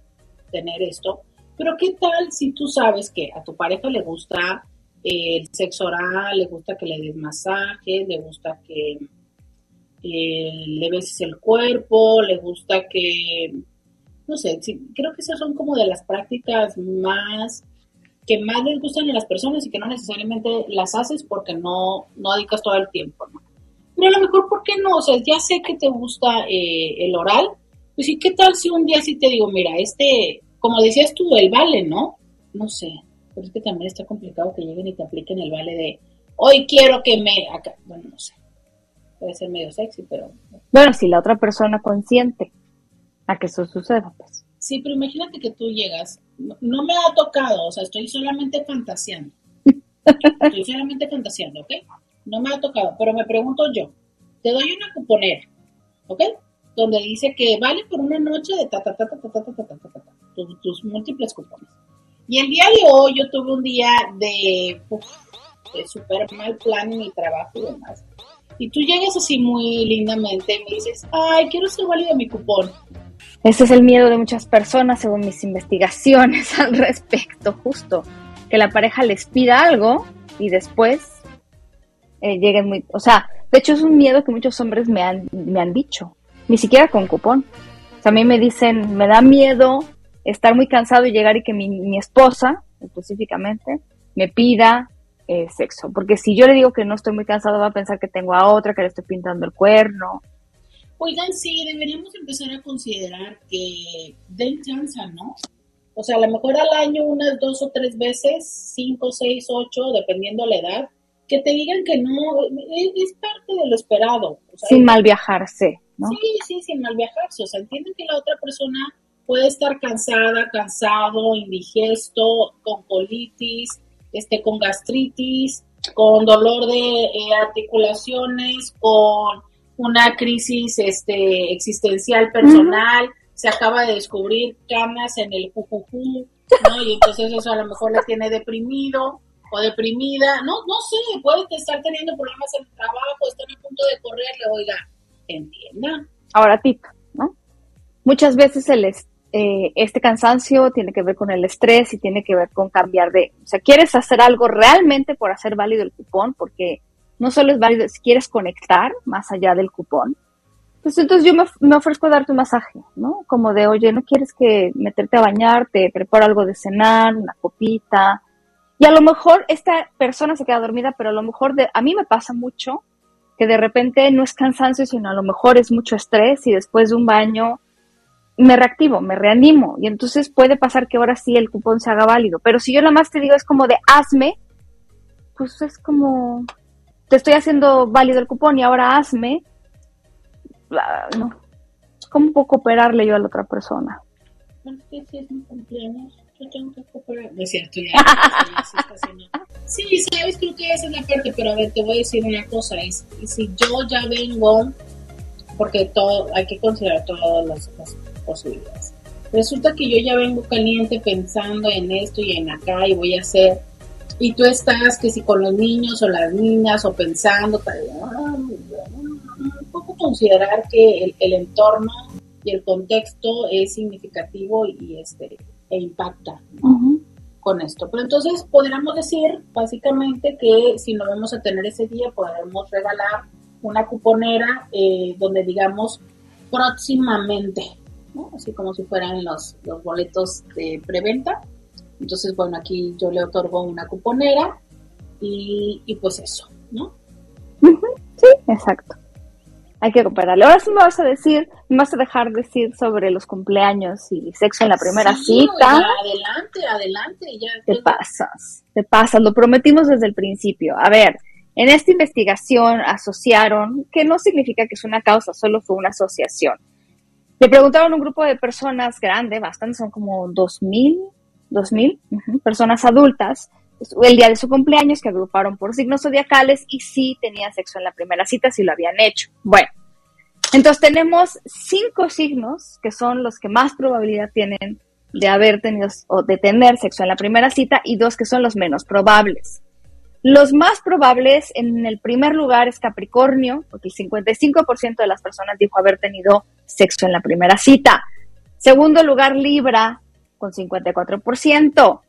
tener esto, pero qué tal si tú sabes que a tu pareja le gusta el sexo oral, le gusta que le des masajes, le gusta que eh, le beses el cuerpo, le gusta que, no sé, sí, creo que esas son como de las prácticas más que más les gustan a las personas y que no necesariamente las haces porque no, no dedicas todo el tiempo, ¿no? Pero a lo mejor, ¿por qué no? O sea, ya sé que te gusta eh, el oral, pues sí, ¿qué tal si un día sí te digo, mira, este, como decías tú, el vale, ¿no? No sé, pero es que también está complicado que lleguen y te apliquen el vale de, hoy quiero que me, acá, bueno, no sé, puede ser medio sexy, pero... Bueno, si la otra persona consiente a que eso suceda, pues. Sí, pero imagínate que tú llegas, no, no me ha tocado, o sea, estoy solamente fantaseando. Estoy solamente fantaseando, ¿ok? No me ha tocado, pero me pregunto yo, te doy una cuponera, ¿ok? Donde dice que vale por una noche de ta ta ta ta ta ta ta ta ta ta, ta, tus, tus múltiples cupones. Y el día de hoy yo tuve un día de, de súper mal plan en mi trabajo y demás. Y tú llegas así muy lindamente y me dices, ay, quiero ser válido mi cupón. Ese es el miedo de muchas personas, según mis investigaciones al respecto, justo. Que la pareja les pida algo y después eh, lleguen muy... O sea, de hecho es un miedo que muchos hombres me han, me han dicho, ni siquiera con cupón. O a mí me dicen, me da miedo estar muy cansado y llegar y que mi, mi esposa, específicamente, me pida eh, sexo. Porque si yo le digo que no estoy muy cansado, va a pensar que tengo a otra, que le estoy pintando el cuerno. Oigan, sí, deberíamos empezar a considerar que den chance, ¿no? O sea, a lo mejor al año unas dos o tres veces, cinco, seis, ocho, dependiendo la edad, que te digan que no, es, es parte de lo esperado. O sea, Sin mal viajarse, ¿no? Sí, sí, sin mal viajarse. O sea, entienden que la otra persona puede estar cansada, cansado, indigesto, con colitis, este, con gastritis, con dolor de eh, articulaciones, con una crisis este, existencial personal, se acaba de descubrir canas en el jujujú, ¿no? Y entonces eso a lo mejor la tiene deprimido o deprimida, no, no sé, puede estar teniendo problemas en el trabajo, estar a punto de correrle, oiga, entienda. Ahora, tip, ¿no? Muchas veces el eh, este cansancio tiene que ver con el estrés y tiene que ver con cambiar de... O sea, quieres hacer algo realmente por hacer válido el cupón, porque no solo es válido, si quieres conectar más allá del cupón, pues entonces yo me, of- me ofrezco a darte un masaje, ¿no? Como de, oye, ¿no quieres que meterte a bañar? Te preparo algo de cenar, una copita. Y a lo mejor esta persona se queda dormida, pero a lo mejor de, a mí me pasa mucho que de repente no es cansancio, sino a lo mejor es mucho estrés y después de un baño me reactivo, me reanimo y entonces puede pasar que ahora sí el cupón se haga válido. Pero si yo nada más te digo es como de hazme, pues es como te estoy haciendo válido el cupón y ahora hazme, no. ¿Cómo puedo cooperarle yo a la otra persona? Bueno, es que si es mi cumpleaños, yo tengo que cooperar. No es cierto, ya. Sí, sabes, creo que esa es la parte, pero a ver, te voy a decir una cosa. Es, si yo ya vengo, porque todo, hay que considerar todas las, las posibilidades. Resulta que yo ya vengo caliente pensando en esto y en acá y voy a hacer. Y tú estás que si con los niños o las niñas o pensando, tal, ah, un poco considerar que el, el entorno y el contexto es significativo y este e impacta ¿no? con esto. Pero entonces podríamos decir básicamente que si no vamos a tener ese día podremos regalar una cuponera eh, donde digamos próximamente, ¿no? así como si fueran los, los boletos de preventa. Entonces, bueno, aquí yo le otorgo una cuponera y, y pues eso, ¿no? Sí, exacto. Hay que cooperarle. Ahora sí me vas a decir, me vas a dejar decir sobre los cumpleaños y sexo en la primera Sí, cita. oiga, adelante, adelante. Ya, Te pasas, te pasas, lo prometimos desde el principio. A ver, En esta investigación asociaron, que no significa que es una causa, solo fue una asociación. Le preguntaron a un grupo de personas grande, bastante, son como 2.000, 2.000 ujú, personas adultas, el día de su cumpleaños, que agruparon por signos zodiacales y sí tenían sexo en la primera cita, si lo habían hecho. Bueno, entonces tenemos cinco signos que son los que más probabilidad tienen de haber tenido o de tener sexo en la primera cita y dos que son los menos probables. Los más probables en el primer lugar es Capricornio, porque el 55% de las personas dijo haber tenido sexo en la primera cita. Segundo lugar, Libra, con 54%.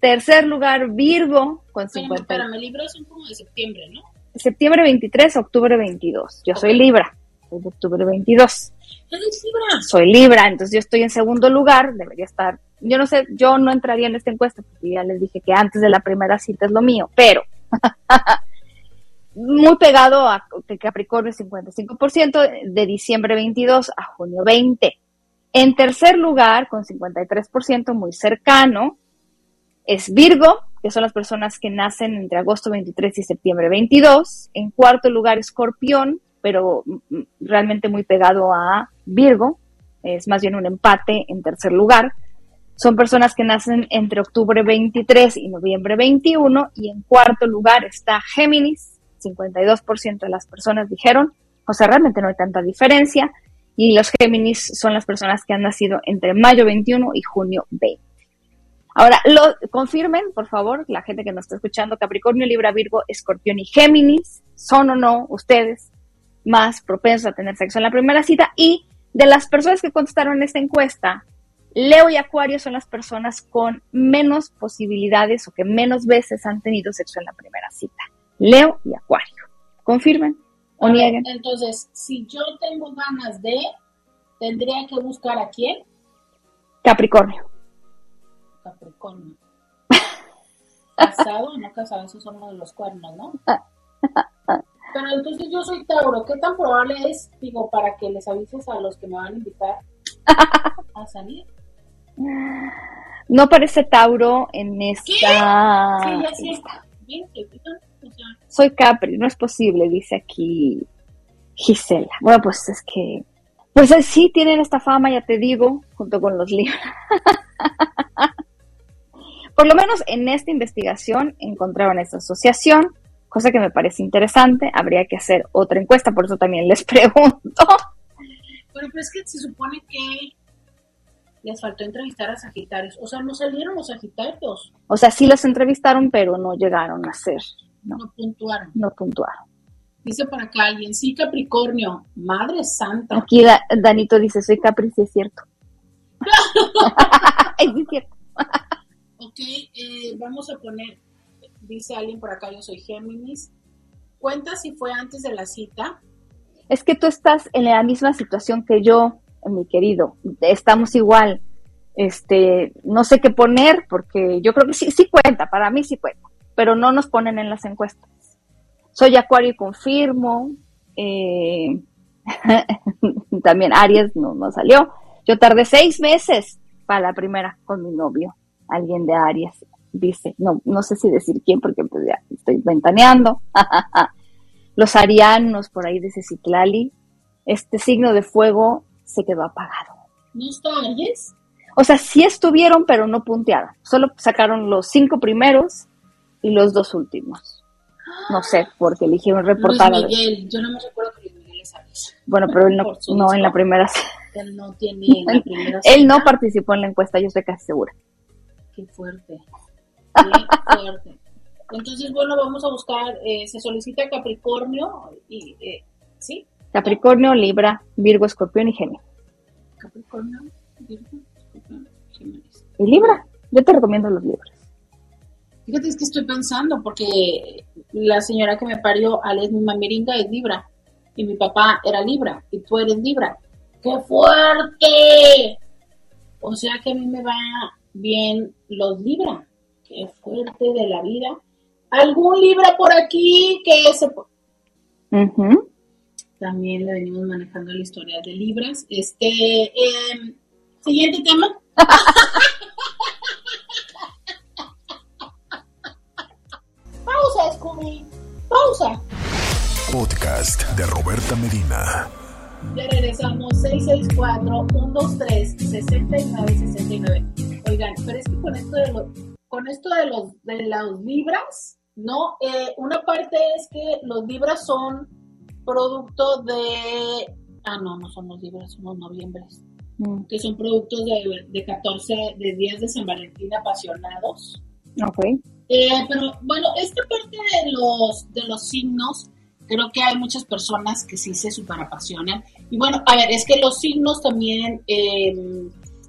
Tercer lugar, Virgo, con Espérame, 50%. espérame, libros son como de septiembre, ¿no? Septiembre 23, octubre 22. Yo soy Libra, soy de octubre 22. ¿Eres Libra? Soy Libra, entonces yo estoy en segundo lugar, debería estar, yo no sé, yo no entraría en esta encuesta porque ya les dije que antes de la primera cita es lo mío, pero muy pegado a Capricornio 55%, de diciembre 22 a junio 20. En tercer lugar, con 53%, muy cercano, es Virgo, que son las personas que nacen entre agosto 23 y septiembre 22. En cuarto lugar, Escorpión, pero mm, realmente muy pegado a Virgo, es más bien un empate en tercer lugar. Son personas que nacen entre octubre 23 y noviembre 21. Y en cuarto lugar está Géminis, 52% de las personas dijeron, o sea, realmente no hay tanta diferencia. Y los Géminis son las personas que han nacido entre mayo 21 y junio 20. Ahora, lo, confirmen, por favor, la gente que nos está escuchando, Capricornio, Libra, Virgo, Escorpión y Géminis, ¿son o no ustedes más propensos a tener sexo en la primera cita? Y de las personas que contestaron esta encuesta, Leo y Acuario son las personas con menos posibilidades o que menos veces han tenido sexo en la primera cita. Leo y Acuario. ¿Confirmen o nieguen? Entonces, si yo tengo ganas de, tendría que buscar a quién? Capricornio. Capricornio. ¿Casado o no casado? Esos son uno de los cuernos, ¿no? Pero entonces yo soy Tauro. ¿Qué tan probable es, digo, para que les avises a los que me van a invitar a salir? No parece Tauro en esta. Sí, ya sí. lista. Bien, Soy Capri, no es posible, dice aquí Gisela. Bueno, pues es que. Pues sí tienen esta fama, ya te digo, junto con los libros. Por lo menos en esta investigación encontraron esta asociación, cosa que me parece interesante. Habría que hacer otra encuesta, por eso también les pregunto. Pero pues es que se supone que les faltó entrevistar a Sagitarios. O sea, no salieron los Sagitarios, O sea, sí los entrevistaron, pero no llegaron a ser, no, no puntuaron. no puntuaron. Dice por acá alguien, sí, Capricornio, Madre Santa. Aquí Da- Danito dice, soy Capri, sí es cierto. Es cierto. Ok, eh, vamos a poner, dice alguien por acá, yo soy Géminis. Cuenta si fue antes de la cita. Es que tú estás en la misma situación que yo, mi querido. Estamos igual. Este, no sé qué poner porque yo creo que sí, sí cuenta, para mí sí cuenta, pero no nos ponen en las encuestas. Soy Acuario y confirmo. eh, también Aries no, no salió. Yo tardé seis meses para la primera con mi novio, alguien de Aries. Dice, no, no sé si decir quién porque pues ya estoy ventaneando. Los arianos por ahí dice Citlali. Este signo de fuego se quedó apagado. ¿No está Aries? O sea, sí estuvieron, pero no puntearon. Solo sacaron los cinco primeros y los dos últimos. No sé, porque eligieron reportar. Luis. Miguel, yo no me recuerdo que Luis Miguel es. Bueno, pero él no, no en la primera. Él no tiene en la primera Él no cita. participó en la encuesta, yo estoy casi segura. Qué fuerte. Qué fuerte. Entonces, bueno, vamos a buscar, eh, se solicita Capricornio y, eh, ¿sí? Capricornio, Libra, Virgo, Escorpión y Géminis. Capricornio, Virgo, Escorpión, Géminis. ¿Y Libra? Yo te recomiendo los libros. Fíjate, es que estoy pensando, porque la señora que me parió, Alex, mi mamiringa, es Libra. Y mi papá era Libra. Y tú eres Libra. ¡Qué fuerte! O sea que a mí me va bien los Libra. ¡Qué fuerte de la vida! ¿Algún Libra por aquí que se... También le venimos manejando la historia de Libras. Este, em, siguiente tema. Pausa. Podcast de Roberta Medina. Ya regresamos 664-123-6969. Oigan, pero es que con esto de los, con esto de los, de los libras, ¿no? Eh, una parte es que los libras son producto de... Ah, no, no son los libras, son los noviembres. Mm, Que son productos de, de 14, de días de San Valentín apasionados. ok. Eh, pero bueno, esta parte de los, de los signos, creo que hay muchas personas que sí se superapasionan. Y bueno, a ver, es que los signos también, eh,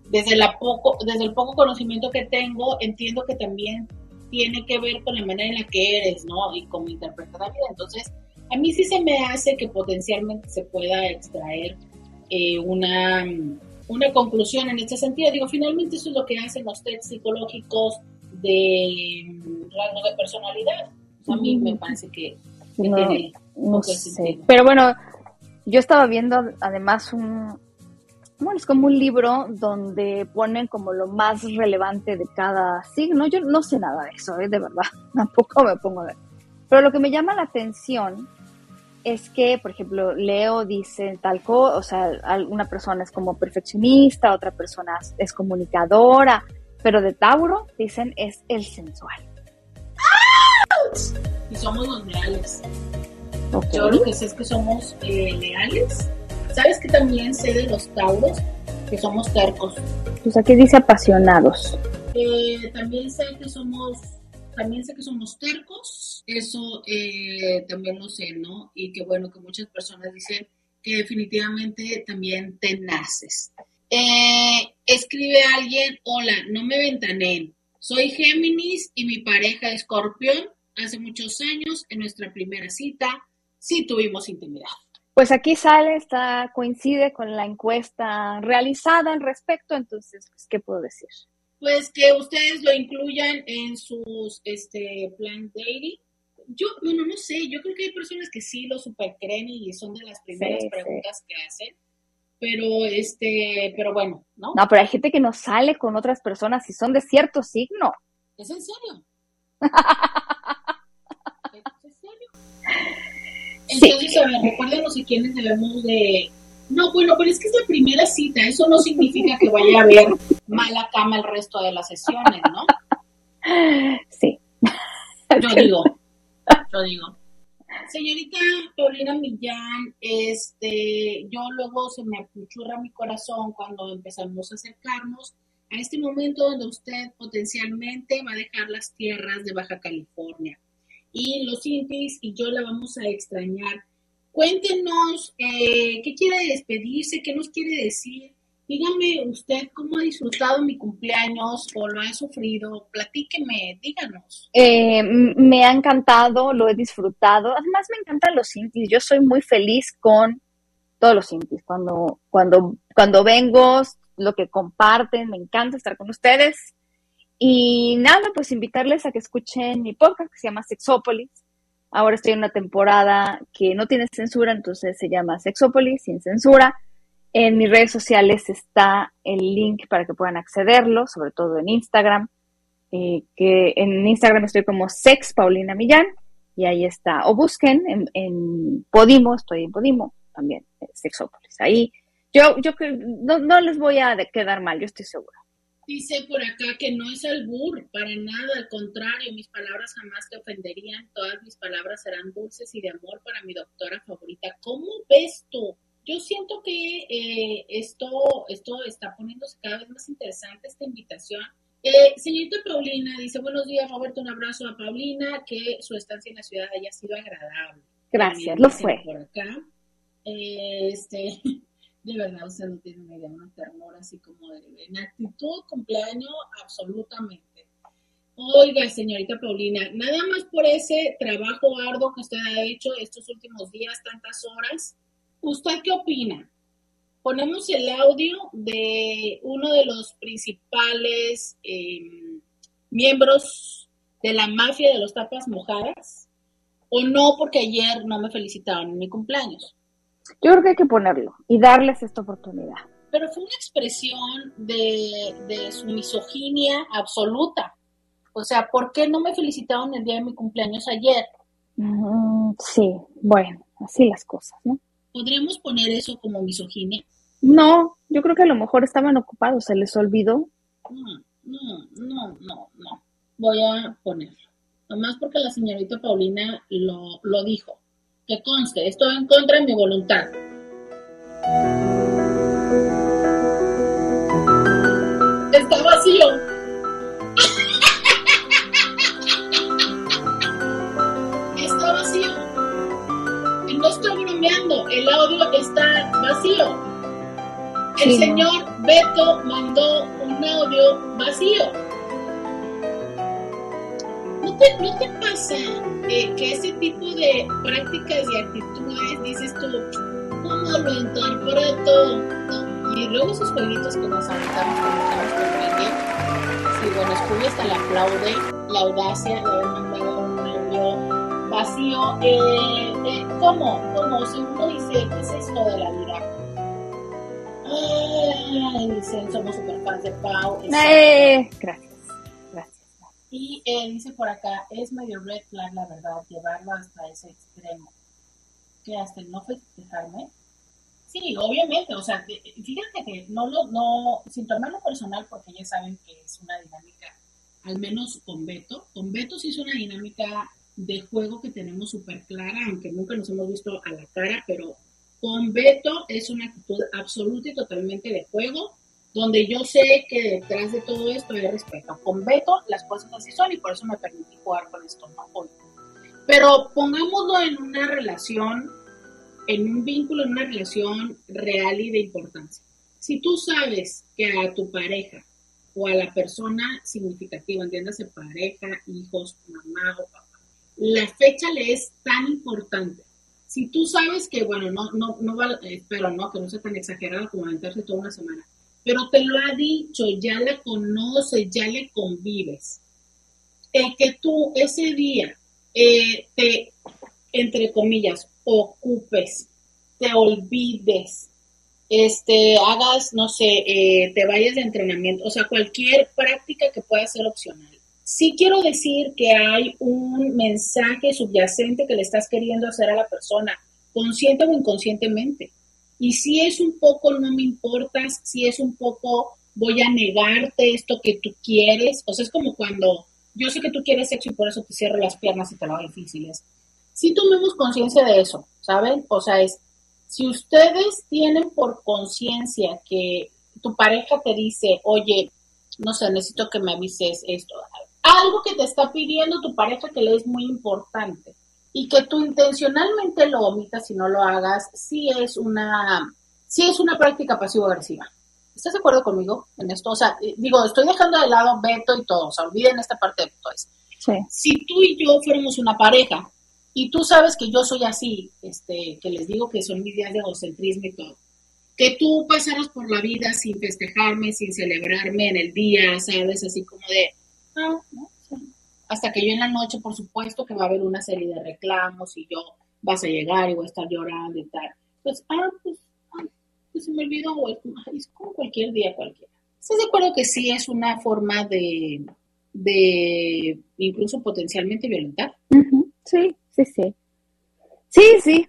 desde, la poco, desde el poco conocimiento que tengo, entiendo que también tiene que ver con la manera en la que eres, ¿no? Y cómo interpretas la vida. Entonces, a mí sí se me hace que potencialmente se pueda extraer eh, una, una conclusión en este sentido. Digo, finalmente eso es lo que hacen los tests psicológicos de mm, rasgos de personalidad. A mí me parece que, que No, tiene sé. Pero bueno, yo estaba viendo además un, bueno, es como un libro donde ponen como lo más relevante de cada signo. Yo no sé nada de eso, ¿eh? de verdad, tampoco me pongo a ver. Pero lo que me llama la atención es que, por ejemplo, Leo dice tal cosa, o sea, alguna persona es como perfeccionista, otra persona es comunicadora, pero de Tauro dicen es el sensual. Y somos los leales. Yo lo que sé es que somos eh, leales. ¿Sabes que también sé de los tauros? Que somos tercos. Pues aquí dice apasionados. Eh, también sé que somos, también sé que somos tercos, eso eh, también lo sé, ¿no? Y que bueno, que muchas personas dicen que definitivamente también tenaces. Eh, escribe alguien, hola, no me ventaneen, soy Géminis y mi pareja es Escorpión. Hace muchos años, en nuestra primera cita, sí tuvimos intimidad. Pues aquí sale, está, coincide con la encuesta realizada al respecto, entonces, pues, ¿qué puedo decir? Pues que ustedes lo incluyan en sus este plan dating. Yo, bueno, no sé, yo creo que hay personas que sí lo super creen y son de las primeras Sí, sí. preguntas que hacen. Pero este, pero bueno, ¿no? No, pero hay gente que no sale con otras personas y son de cierto signo. ¿Es en serio? ¿Es en serio? Entonces, a ver, recuérdenos a quiénes debemos de... No, bueno, pero es que es la primera cita, eso no significa que vaya a haber mala cama el resto de las sesiones, ¿no? Sí. Yo digo, yo digo. Señorita Paulina Millán, este, yo luego se me apuchurra mi corazón cuando empezamos a acercarnos a este momento donde usted potencialmente va a dejar las tierras de Baja California. Y los intis y yo la vamos a extrañar. Cuéntenos eh, qué quiere despedirse, qué nos quiere decir. Dígame usted cómo ha disfrutado mi cumpleaños o lo ha sufrido. Platíqueme, díganos. Eh, me ha encantado, lo he disfrutado. Además, me encantan los intis. Yo soy muy feliz con todos los intis. Cuando, cuando, cuando vengo, lo que comparten, me encanta estar con ustedes. Y nada, pues invitarles a que escuchen mi podcast que se llama Sexópolis. Ahora estoy en una temporada que no tiene censura, entonces se llama Sexópolis sin censura. En mis redes sociales está el link para que puedan accederlo, sobre todo en Instagram eh, que en Instagram estoy como Sex Paulina Millán y ahí está. O busquen en, en Podimo, estoy en Podimo también, eh, Sexópolis. Ahí yo, yo no, no les voy a quedar mal, yo estoy segura. Dice por acá que no es albur, para nada, al contrario, mis palabras jamás te ofenderían, todas mis palabras serán dulces y de amor para mi doctora favorita. ¿Cómo ves tú? Yo siento que eh, esto, esto está poniéndose cada vez más interesante, esta invitación. Eh, señorita Paulina dice, buenos días Roberto, un abrazo a Paulina, que su estancia en la ciudad haya sido agradable. Gracias, También lo fue. Por acá. Eh, este, de verdad, usted no tiene una idea, una ternura así como de, en actitud, cumpleaños, absolutamente. Oiga, señorita Paulina, nada más por ese trabajo arduo que usted ha hecho estos últimos días, tantas horas, ¿usted qué opina? Ponemos el audio de uno de los principales eh, miembros de la mafia de los tapas mojadas, o no, porque ayer no me felicitaron en mi cumpleaños. Yo creo que hay que ponerlo y darles esta oportunidad. Pero fue una expresión de, de su misoginia absoluta. O sea, ¿por qué no me felicitaron el día de mi cumpleaños ayer? Mm, Sí, bueno, así las cosas, ¿no? ¿Podríamos poner eso como misoginia? No, yo creo que a lo mejor estaban ocupados, se les olvidó. No, no, no, no, no. Voy a ponerlo. Nomás porque la señorita Paulina lo, lo dijo. Que conste, estoy en contra de mi voluntad. Está vacío. Está vacío. El Sí, no. señor Beto mandó un audio vacío. ¿No te, no te pasa eh, que ese tipo de prácticas y actitudes dices tú, ¿cómo lo interpreto? ¿No? Y luego esos jueguitos que nos aventamos cuando sí, bueno, Scooby hasta le aplaude la audacia de haber mandado un audio vacío. Eh, eh, ¿Cómo? ¿Cómo? Si uno dice, ¿qué es esto de la vida? Ay, dicen, somos super fans de Pau. Eh, gracias, gracias. Y eh, dice por acá, es medio red flag, la verdad, llevarlo hasta ese extremo. Que hasta el no festejarme. Sí, obviamente, o sea, fíjate que no lo, no, sin tomarlo personal, porque ya saben que es una dinámica, al menos con Beto, con Beto sí es una dinámica de juego que tenemos súper clara, aunque nunca nos hemos visto a la cara, pero con Beto es una actitud absoluta y totalmente de juego, donde yo sé que detrás de todo esto hay respeto. Con Beto las cosas así son y por eso me permití jugar con esto, ¿no? Hoy. Pero pongámoslo en una relación, en un vínculo, en una relación real y de importancia. Si tú sabes que a tu pareja o a la persona significativa, entiéndase pareja, hijos, mamá o papá, la fecha le es tan importante. Si tú sabes que, bueno, no, no, no va, espero, ¿no? Que no sea tan exagerado como aventarse toda una semana, pero te lo ha dicho, ya la conoces, ya le convives. El que tú ese día eh, te, entre comillas, ocupes, te olvides, este, hagas, no sé, eh, te vayas de entrenamiento, o sea, cualquier práctica que pueda ser opcional. Sí quiero decir que hay un mensaje subyacente que le estás queriendo hacer a la persona, consciente o inconscientemente. Y si es un poco no me importas, si es un poco voy a negarte esto que tú quieres, o sea, es como cuando yo sé que tú quieres sexo y por eso te cierro las piernas y te lo hago difíciles. Si tomemos conciencia de eso, ¿saben? O sea, es, si ustedes tienen por conciencia que tu pareja te dice, oye, no sé, necesito que me avises esto, algo que te está pidiendo tu pareja que le es muy importante y que tú intencionalmente lo omitas y no lo hagas, sí es una, sí es una práctica pasivo-agresiva. ¿Estás de acuerdo conmigo en esto? O sea, eh, digo, estoy dejando de lado Beto y todo, o sea, olviden esta parte de Beto. Sí. si tú y yo fuéramos una pareja y tú sabes que yo soy así, este, que les digo que son mis días de egocentrismo y todo, que tú pasaras por la vida sin festejarme, sin celebrarme en el día, ¿sabes? Así como de, no, no, sí. hasta que yo en la noche, por supuesto, que va a haber una serie de reclamos y yo vas a llegar y voy a estar llorando y tal. Pues, ah, pues, ah, pues se me olvidó, Es como cualquier día cualquiera. ¿Estás de acuerdo que sí es una forma de, de incluso potencialmente violentar? Sí, sí, sí. Sí, sí.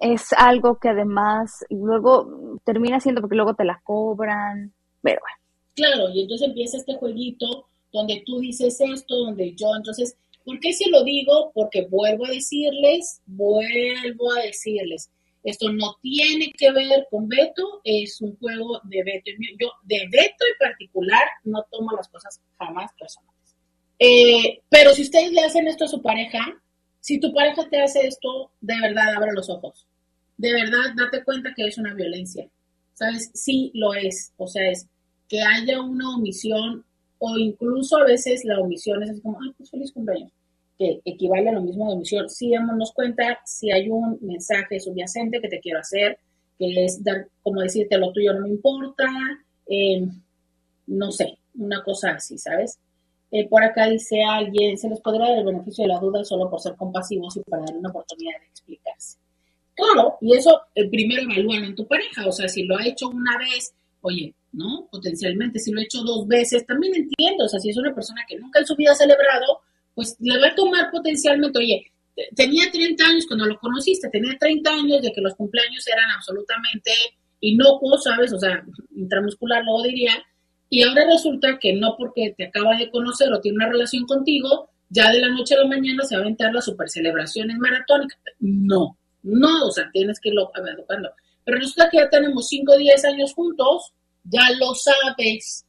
Es algo que además luego termina siendo porque luego te la cobran. Pero bueno. Claro, y entonces empieza este jueguito donde tú dices esto, donde yo, entonces, ¿por qué se lo digo? Porque vuelvo a decirles, vuelvo a decirles, esto no tiene que ver con Beto, es un juego de Beto. Yo, de Beto en particular, no tomo las cosas jamás personales. Eh, pero si ustedes le hacen esto a su pareja, si tu pareja te hace esto, de verdad abre los ojos. De verdad, date cuenta que es una violencia. ¿Sabes? Sí lo es. O sea, es que haya una omisión o incluso a veces la omisión es así como, ah, pues feliz cumpleaños, que equivale a lo mismo de omisión. Sí démonos cuenta si hay un mensaje subyacente que te quiero hacer, que es dar, como decirte, lo tuyo no me importa, eh, no sé, una cosa así, ¿sabes? Eh, por acá dice alguien, se les podrá dar el beneficio de la duda solo por ser compasivos y para dar una oportunidad de explicarse. Claro, y eso eh, primero evalúan en tu pareja, o sea, si lo ha hecho una vez, oye, ¿no? Potencialmente, si lo ha hecho dos veces, también entiendo, o sea, si es una persona que nunca en su vida ha celebrado, pues le va a tomar potencialmente, oye, tenía 30 años cuando lo conociste, tenía 30 años de que los cumpleaños eran absolutamente inocuos, ¿sabes? O sea, intramuscular lo diría, y ahora resulta que no porque te acaba de conocer o tiene una relación contigo, ya de la noche a la mañana se va a aventar las super celebraciones maratónicas. No, no, o sea, tienes que irlo educando. Pero resulta que ya tenemos 5 o 10 años juntos, ya lo sabes.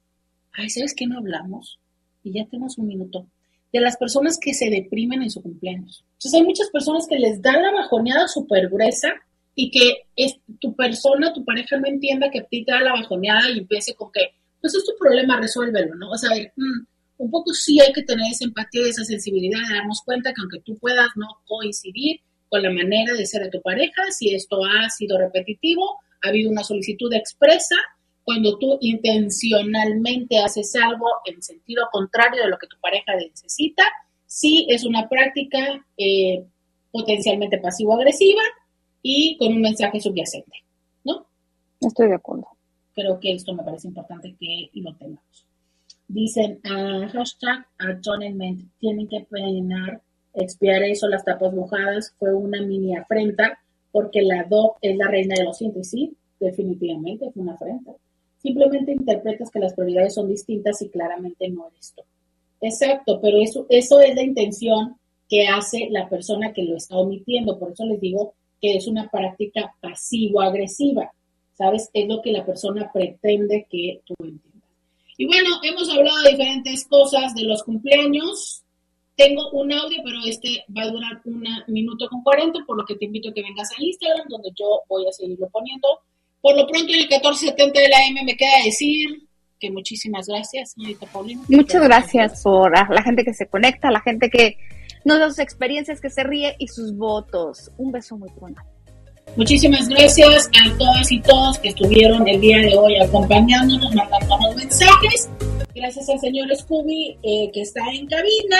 Ay, ¿sabes qué no hablamos? Y ya tenemos un minuto. De las personas que se deprimen en su cumpleaños. Entonces hay muchas personas que les dan la bajoneada súper gruesa y que es, tu persona, tu pareja no entienda que a ti te da la bajoneada y empiece con que, pues es tu problema, resuélvelo, ¿no? O sea, mm, un poco sí hay que tener esa empatía, esa sensibilidad de darnos cuenta que aunque tú puedas no coincidir con la manera de ser de tu pareja, si esto ha sido repetitivo, ha habido una solicitud expresa, cuando tú intencionalmente haces algo en sentido contrario de lo que tu pareja necesita, sí es una práctica eh, potencialmente pasivo-agresiva y con un mensaje subyacente, ¿no? Estoy de acuerdo. Creo que esto me parece importante que lo tengamos. Dicen, uh, hashtag atonement, tienen que penar, expiar eso, las tapas mojadas, fue una mini afrenta, porque la DOC es la reina de los cientos, sí, definitivamente fue una afrenta. Simplemente interpretas que las prioridades son distintas y claramente no eres tú. Exacto, pero eso, eso es la intención que hace la persona que lo está omitiendo. Por eso les digo que es una práctica pasivo-agresiva. ¿Sabes? Es lo que la persona pretende que tú entiendas. Y bueno, hemos hablado de diferentes cosas de los cumpleaños. Tengo un audio, pero este va a durar un minuto con 40, por lo que te invito a que vengas a Instagram, donde yo voy a seguirlo poniendo. Por lo pronto, en el 1470 de la M me queda decir que muchísimas gracias, señorita Paulina. Muchas gracias por la gente que se conecta, la gente que nos da sus experiencias, que se ríe y sus votos. Un beso muy bueno. Muchísimas gracias a todas y todos que estuvieron el día de hoy acompañándonos, mandándonos mensajes. Gracias al señor Scooby eh, que está en cabina.